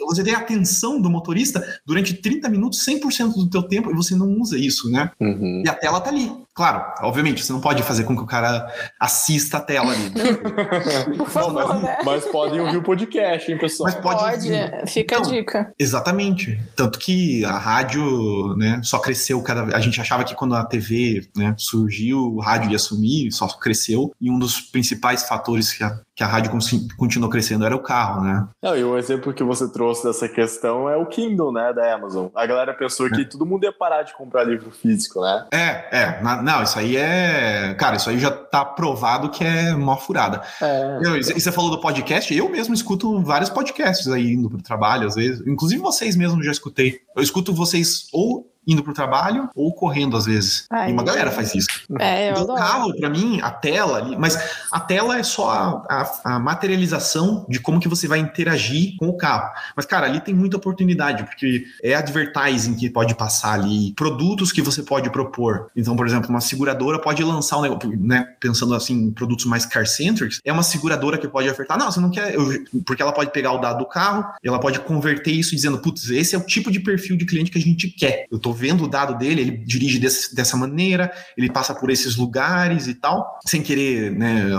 Você tem a atenção do motorista durante 30 minutos, 100% do teu tempo, e você não usa isso, né? Uhum. E a tela tá ali. Claro, obviamente, você não pode fazer com que o cara assista a tela ali. Por favor, não, mas, né? mas, podem ouvir o podcast, hein, pessoal? Mas pode, pode fica então, a dica. Exatamente. Tanto que a rádio né, só cresceu cada A gente achava que quando a TV né, surgiu, o rádio ia sumir, só cresceu. E um dos principais fatores que a que a rádio continuou crescendo era o carro, né? Não, e o exemplo que você trouxe dessa questão é o Kindle, né, da Amazon. A galera pensou que é. todo mundo ia parar de comprar livro físico, né? É, é. Não, isso aí é... Cara, isso aí já tá provado que é uma furada. É. Eu, e você falou do podcast, eu mesmo escuto vários podcasts aí indo pro trabalho, às vezes. Inclusive vocês mesmos já escutei. Eu escuto vocês ou indo pro trabalho ou correndo às vezes. Ai, e uma galera faz isso. É, eu então, o carro, para mim, a tela ali, mas a tela é só a, a, a, materialização de como que você vai interagir com o carro. Mas, cara, ali tem muita oportunidade, porque é advertising que pode passar ali, produtos que você pode propor. Então, por exemplo, uma seguradora pode lançar um negócio, né? Pensando assim, produtos mais car-centric, é uma seguradora que pode ofertar, não, você não quer, eu, porque ela pode pegar o dado do carro, ela pode converter isso dizendo, putz, esse é o tipo de perfil de cliente que a gente quer. Eu tô vendo o dado dele, ele dirige desse, dessa maneira, ele passa por esses lugares e tal, sem querer, né,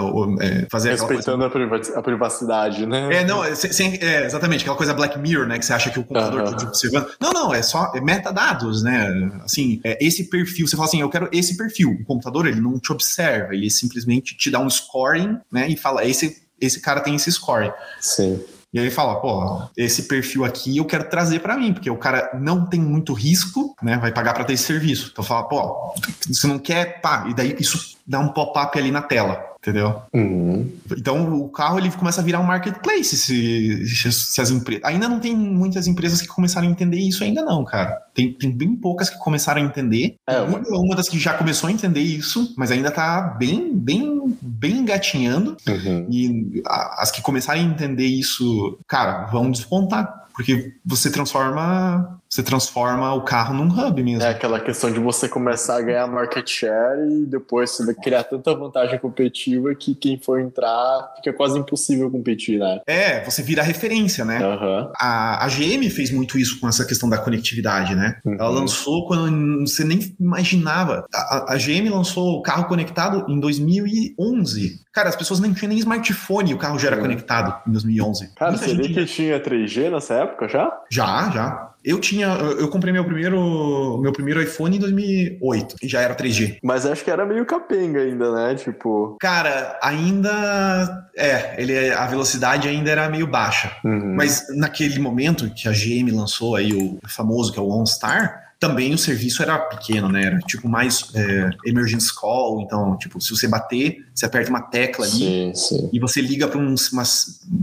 é, fazer Respeitando a privacidade, né? É, não, é, sem, é, exatamente, aquela coisa Black Mirror, né, que você acha que o computador está te observando. Não, não, é só é metadados, né, assim, é esse perfil, você fala assim, eu quero esse perfil, o computador, ele não te observa, ele simplesmente te dá um scoring, né, e fala, esse, esse cara tem esse scoring. Sim. E aí fala, pô, esse perfil aqui eu quero trazer para mim, porque o cara não tem muito risco, né? Vai pagar para ter esse serviço. Então fala, pô, você não quer, pá, e daí isso dá um pop-up ali na tela, entendeu? Uhum. Então o carro ele começa a virar um marketplace se, se, as empresas. Ainda não tem muitas empresas que começaram a entender isso ainda, não, cara. Tem, tem bem poucas que começaram a entender. É, uma, uma das que já começou a entender isso, mas ainda tá bem, bem, bem engatinhando. Uhum. E as que começarem a entender isso, cara, vão despontar. Porque você transforma você transforma o carro num hub mesmo. É aquela questão de você começar a ganhar market share e depois você criar tanta vantagem competitiva que quem for entrar fica quase impossível competir, né? É, você vira referência, né? Uhum. A, a GM fez muito isso com essa questão da conectividade, né? Uhum. Ela lançou quando você nem imaginava. A, a GM lançou o carro conectado em 2011. Cara, as pessoas nem tinham nem smartphone e o carro já era uhum. conectado em 2011. Cara, Muita você vê que tinha 3G nessa época já? Já, já. Eu tinha, eu comprei meu primeiro, meu primeiro iPhone em 2008, já era 3G. Mas acho que era meio capenga ainda, né? Tipo. Cara, ainda é, ele a velocidade ainda era meio baixa. Uhum. Mas naquele momento que a GM lançou aí o famoso que é o OnStar, também o serviço era pequeno, né? Era tipo mais é, emergency call. Então, tipo, se você bater, você aperta uma tecla ali sim, sim. e você liga para um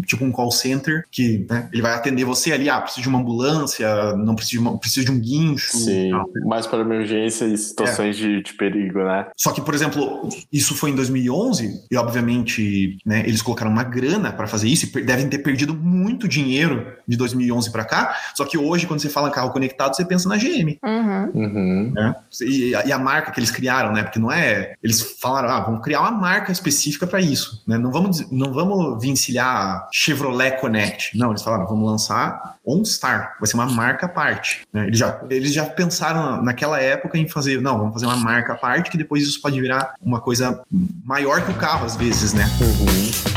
tipo um call center que né, ele vai atender você ali. Ah, preciso de uma ambulância, não preciso de, uma, preciso de um guincho. Sim, mais para emergência e situações é. de, de, perigo, né? Só que, por exemplo, isso foi em 2011 e, obviamente, né, eles colocaram uma grana para fazer isso e devem ter perdido muito dinheiro de 2011 para cá. Só que hoje, quando você fala carro conectado, você pensa na GM. Uhum. Uhum. Né? E, e, a marca que eles criaram, né? Porque não é. Eles falaram, ah, vamos criar uma marca específica para isso. Né? Não, vamos, não vamos vincilhar Chevrolet Connect. Não, eles falaram, vamos lançar OnStar. Vai ser uma marca à parte. Né? Eles, já, eles já pensaram naquela época em fazer, não, vamos fazer uma marca à parte, que depois isso pode virar uma coisa maior que o carro, às vezes, né? Uhum.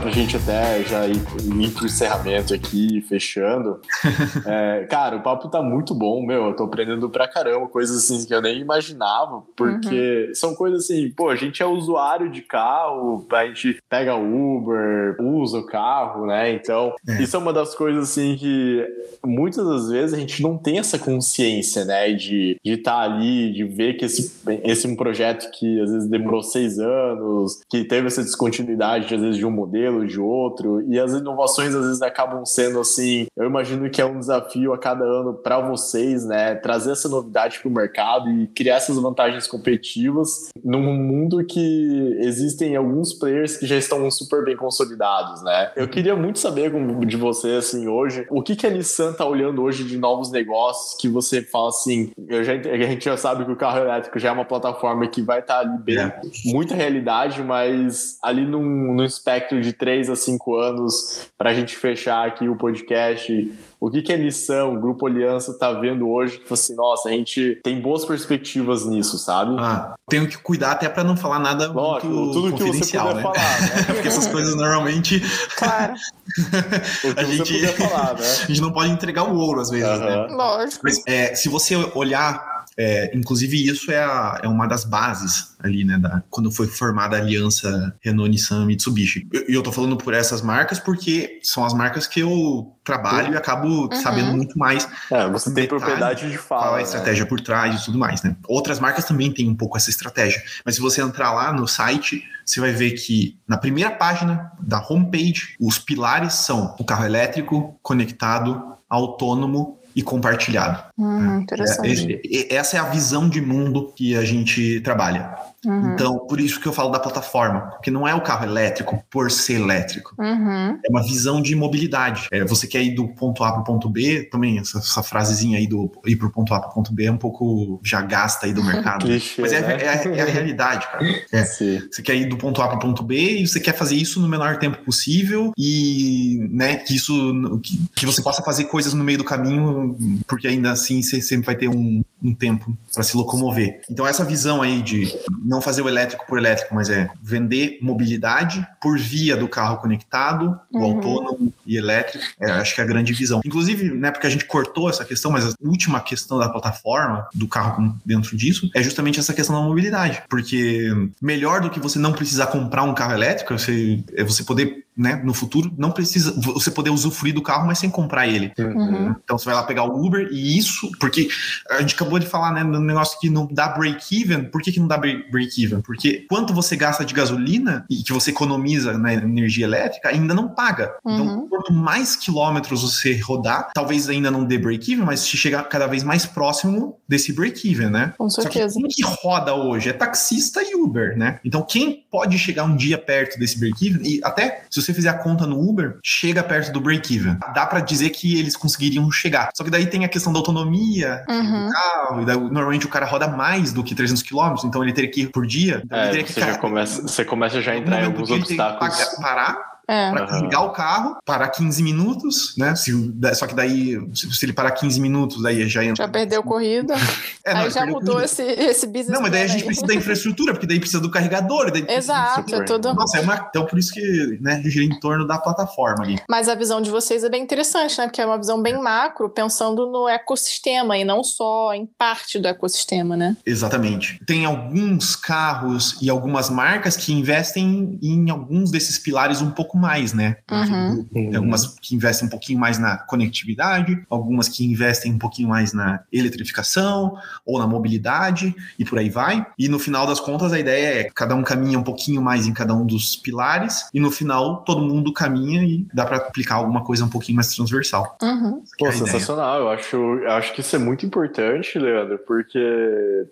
Pra gente até já ir, ir pro encerramento aqui, fechando. é, cara, o papo tá muito bom, meu. Eu tô aprendendo pra caramba, coisas assim que eu nem imaginava, porque uhum. são coisas assim, pô, a gente é usuário de carro, a gente pega Uber, usa o carro, né? Então, é. isso é uma das coisas assim que muitas das vezes a gente não tem essa consciência, né? De estar tá ali, de ver que esse, esse é um projeto que às vezes demorou seis anos, que teve essa descontinuidade, às vezes, de um modelo, de outro, e as inovações às vezes acabam sendo assim. Eu imagino que é um desafio a cada ano para vocês, né? Trazer essa novidade para o mercado e criar essas vantagens competitivas num mundo que existem alguns players que já estão super bem consolidados, né? Eu queria muito saber de você, assim, hoje, o que, que a Nissan tá olhando hoje de novos negócios que você fala assim, já, a gente já sabe que o carro elétrico já é uma plataforma que vai estar tá ali bem, é. muita realidade, mas ali num, num espectro de 3 a 5 anos para a gente fechar aqui o podcast o que, que a Nissan, o Grupo Aliança, está vendo hoje que assim, nossa, a gente tem boas perspectivas nisso, sabe? Ah, tenho que cuidar até para não falar nada Lógico, muito tudo confidencial, que você né? falar, né? Porque essas coisas normalmente... Claro. a, gente... Falar, né? a gente não pode entregar o ouro às vezes, né? Lógico. Mas é, se você olhar é, inclusive, isso é, a, é, uma das bases ali, né, da, quando foi formada a aliança Renault, Nissan, Mitsubishi. E eu, eu tô falando por essas marcas porque são as marcas que eu trabalho e acabo uhum. sabendo muito mais. É, você tem propriedade de fala. Qual é a né? estratégia né? por trás e tudo mais, né? Outras marcas também têm um pouco essa estratégia. Mas se você entrar lá no site, você vai ver que na primeira página da homepage, os pilares são o carro elétrico, conectado, autônomo e compartilhado. Hum, interessante. É, essa é a visão de mundo que a gente trabalha. Uhum. Então, por isso que eu falo da plataforma, porque não é o carro elétrico por ser elétrico. Uhum. É uma visão de mobilidade. É, você quer ir do ponto A para o ponto B, também essa, essa, frasezinha aí do ir para o ponto A para o ponto B é um pouco já gasta aí do mercado. Clichê, Mas é, né? é, é, a realidade, cara. É, você quer ir do ponto A para o ponto B e você quer fazer isso no menor tempo possível e né, que isso que, que você possa fazer coisas no meio do caminho, porque ainda assim você sempre vai ter um, um tempo para se locomover. Então essa visão aí de não fazer o elétrico por elétrico, mas é vender mobilidade por via do carro conectado, o uhum. autônomo e elétrico, é, acho que é a grande visão. Inclusive, né, porque a gente cortou essa questão, mas a última questão da plataforma, do carro dentro disso, é justamente essa questão da mobilidade, porque melhor do que você não precisar comprar um carro elétrico, você, é você poder né, no futuro, não precisa você poder usufruir do carro, mas sem comprar ele. Uhum. Então você vai lá pegar o Uber e isso, porque a gente acabou de falar, né, no negócio que não dá break-even. Por que, que não dá break-even? Porque quanto você gasta de gasolina e que você economiza na energia elétrica, ainda não paga. Então, Uhum. quanto mais quilômetros você rodar, talvez ainda não dê break-even, mas se chegar cada vez mais próximo desse break-even, né? Com Só que certeza. quem que roda hoje? É taxista e Uber, né? Então quem pode chegar um dia perto desse break-even, e até se você fizer a conta no Uber, chega perto do break-even. Dá pra dizer que eles conseguiriam chegar. Só que daí tem a questão da autonomia Uhum. do carro, e daí, normalmente o cara roda mais do que 300 km, então ele teria que ir por dia. Então ele É, teria que você, já começa, você começa já a entrar em alguns obstáculos. pagar- parar É. para desligar o carro, parar 15 minutos, né? Se, só que daí, se, se ele parar 15 minutos, daí já entra. Já perdeu corrida. É, não, Aí já mudou esse, esse business. Não, mas daí a gente aí. precisa da infraestrutura, porque daí precisa do carregador. Daí precisa Exato, é tudo. Nossa, é uma, então por isso que né, gira em torno da plataforma ali. Mas a visão de vocês é bem interessante, né? Porque é uma visão bem macro, pensando no ecossistema e não só em parte do ecossistema, né? Exatamente. Tem alguns carros e algumas marcas que investem em alguns desses pilares um pouco mais, né? Uhum. Tem algumas que investem um pouquinho mais na conectividade, algumas que investem um pouquinho mais na eletrificação ou na mobilidade e por aí vai. E no final das contas, a ideia é cada um caminha um pouquinho mais em cada um dos pilares e no final todo mundo caminha e dá para aplicar alguma coisa um pouquinho mais transversal. Uhum. Pô, É a ideia. sensacional. Eu acho, eu acho que isso é muito importante, Leandro, porque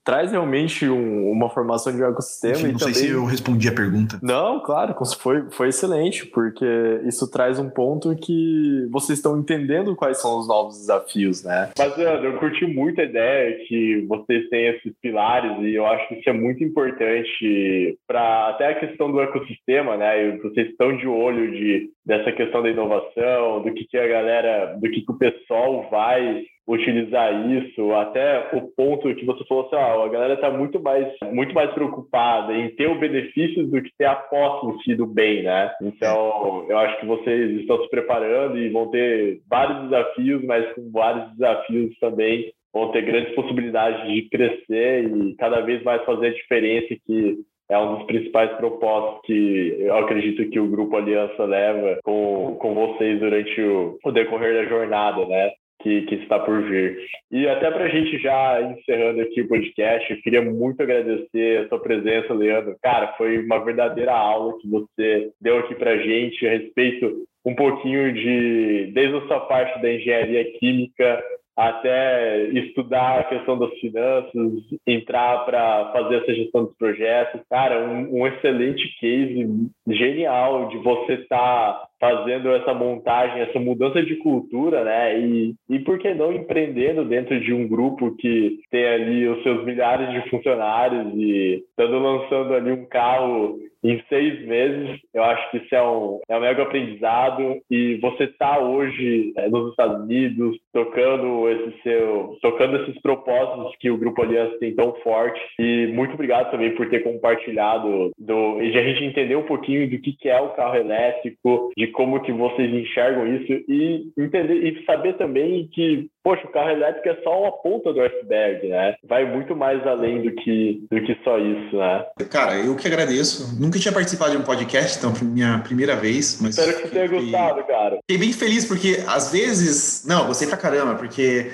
traz realmente um- uma formação de um ecossistema Enfim, e não também. sei se eu respondi a pergunta. Não, claro, foi, foi excelente, porque isso traz um ponto que vocês estão entendendo quais são os novos desafios, né? Mas, eu curti muito a ideia que vocês têm esses pilares e eu acho que isso é muito importante para até a questão do ecossistema, né? E vocês estão de olho de, dessa questão da inovação, do que, que a galera, do que, que o pessoal vai utilizar isso, até o ponto que você falou assim, ó, a galera está muito mais, muito mais preocupada em ter o benefício do que ter a posse em si do bem, né? Então, eu acho que vocês estão se preparando e vão ter vários desafios, mas com vários desafios também vão ter grandes possibilidades de crescer e cada vez mais fazer a diferença que é um dos principais propósitos que eu acredito que o Grupo Aliança leva com, com vocês durante o, o decorrer da jornada, né? Que, que, está por vir. E até para a gente já encerrando aqui o podcast, eu queria muito agradecer a sua presença, Leandro. Cara, foi uma verdadeira aula que você deu aqui para a gente a respeito um pouquinho de, desde a sua parte da engenharia química até estudar a questão das finanças, entrar para fazer essa gestão dos projetos. Cara, um, um excelente case, genial de você estar tá fazendo essa montagem, essa mudança de cultura, né? E, e por que não empreendendo dentro de um grupo que tem ali os seus milhares de funcionários e estando lançando ali um carro em seis meses, eu acho que isso é um, é um mega aprendizado e você está hoje é, nos Estados Unidos tocando esse seu, tocando esses propósitos que o Grupo Aliança tem tão forte e muito obrigado também por ter compartilhado do, e de a gente entender um pouquinho do que, que é o carro elétrico, de como que vocês enxergam isso e entender e saber também que poxa, o carro elétrico é só uma ponta do iceberg, né? Vai muito mais além do que, do que só isso, né? Cara, eu que agradeço. Nunca tinha participado de um podcast, então foi minha primeira vez. Mas Espero que você tenha gostado, cara. Fiquei bem feliz, porque às vezes. Não, gostei pra caramba, porque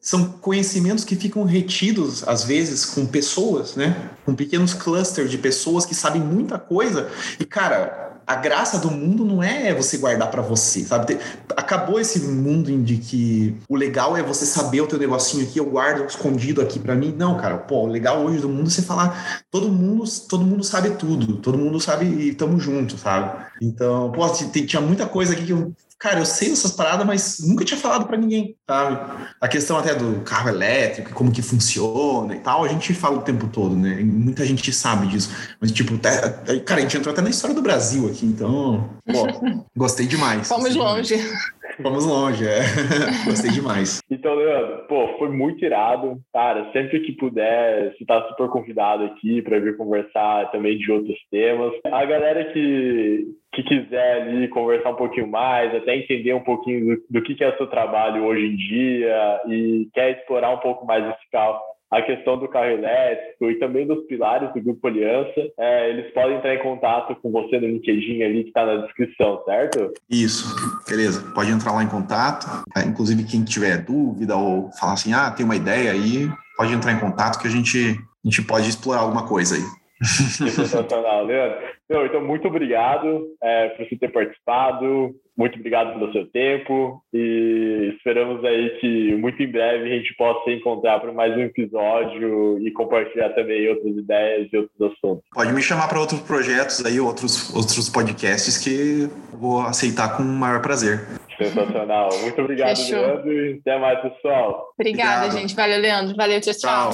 são conhecimentos que ficam retidos, às vezes, com pessoas, né? Com pequenos clusters de pessoas que sabem muita coisa. E, cara, a graça do mundo não é você guardar para você, sabe? Acabou esse mundo de que o legal é você saber o teu negocinho aqui, eu guardo escondido aqui para mim. Não, cara, pô, o legal hoje do mundo é você falar, todo mundo, todo mundo sabe tudo, todo mundo sabe e tamo junto, sabe? Então, pô, tinha muita coisa aqui que eu cara, eu sei essas paradas, mas nunca tinha falado para ninguém, sabe? A questão até do carro elétrico, como que funciona e tal, a gente fala o tempo todo, né? E muita gente sabe disso. Mas, tipo, até, cara, a gente entrou até na história do Brasil aqui, então, pô, gostei demais. Vamos longe. Demais. Vamos longe, é. gostei demais. Então, Leandro, pô, foi muito irado. Cara, sempre que puder, você tá super convidado aqui para vir conversar também de outros temas. A galera que, que quiser ali conversar um pouquinho mais, até entender um pouquinho do, do que, que é o seu trabalho hoje em dia e quer explorar um pouco mais esse carro, a questão do carro elétrico e também dos pilares do Grupo Aliança, é, eles podem entrar em contato com você no LinkedIn ali que está na descrição, certo? Isso, beleza. Pode entrar lá em contato. É, inclusive, quem tiver dúvida ou falar assim, ah, tem uma ideia aí, pode entrar em contato que a gente, a gente pode explorar alguma coisa aí. Sensacional, Leandro. então, muito obrigado é, por você ter participado. Muito obrigado pelo seu tempo e esperamos aí que muito em breve a gente possa se encontrar para mais um episódio e compartilhar também outras ideias e outros assuntos. Pode me chamar para outros projetos aí, outros, outros podcasts que vou aceitar com o maior prazer. Sensacional. Muito obrigado, Fechou. Leandro, e até mais, pessoal. Obrigada, Obrigado. gente. Valeu, Leandro. Valeu, tchau, tchau.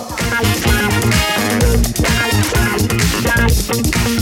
tchau.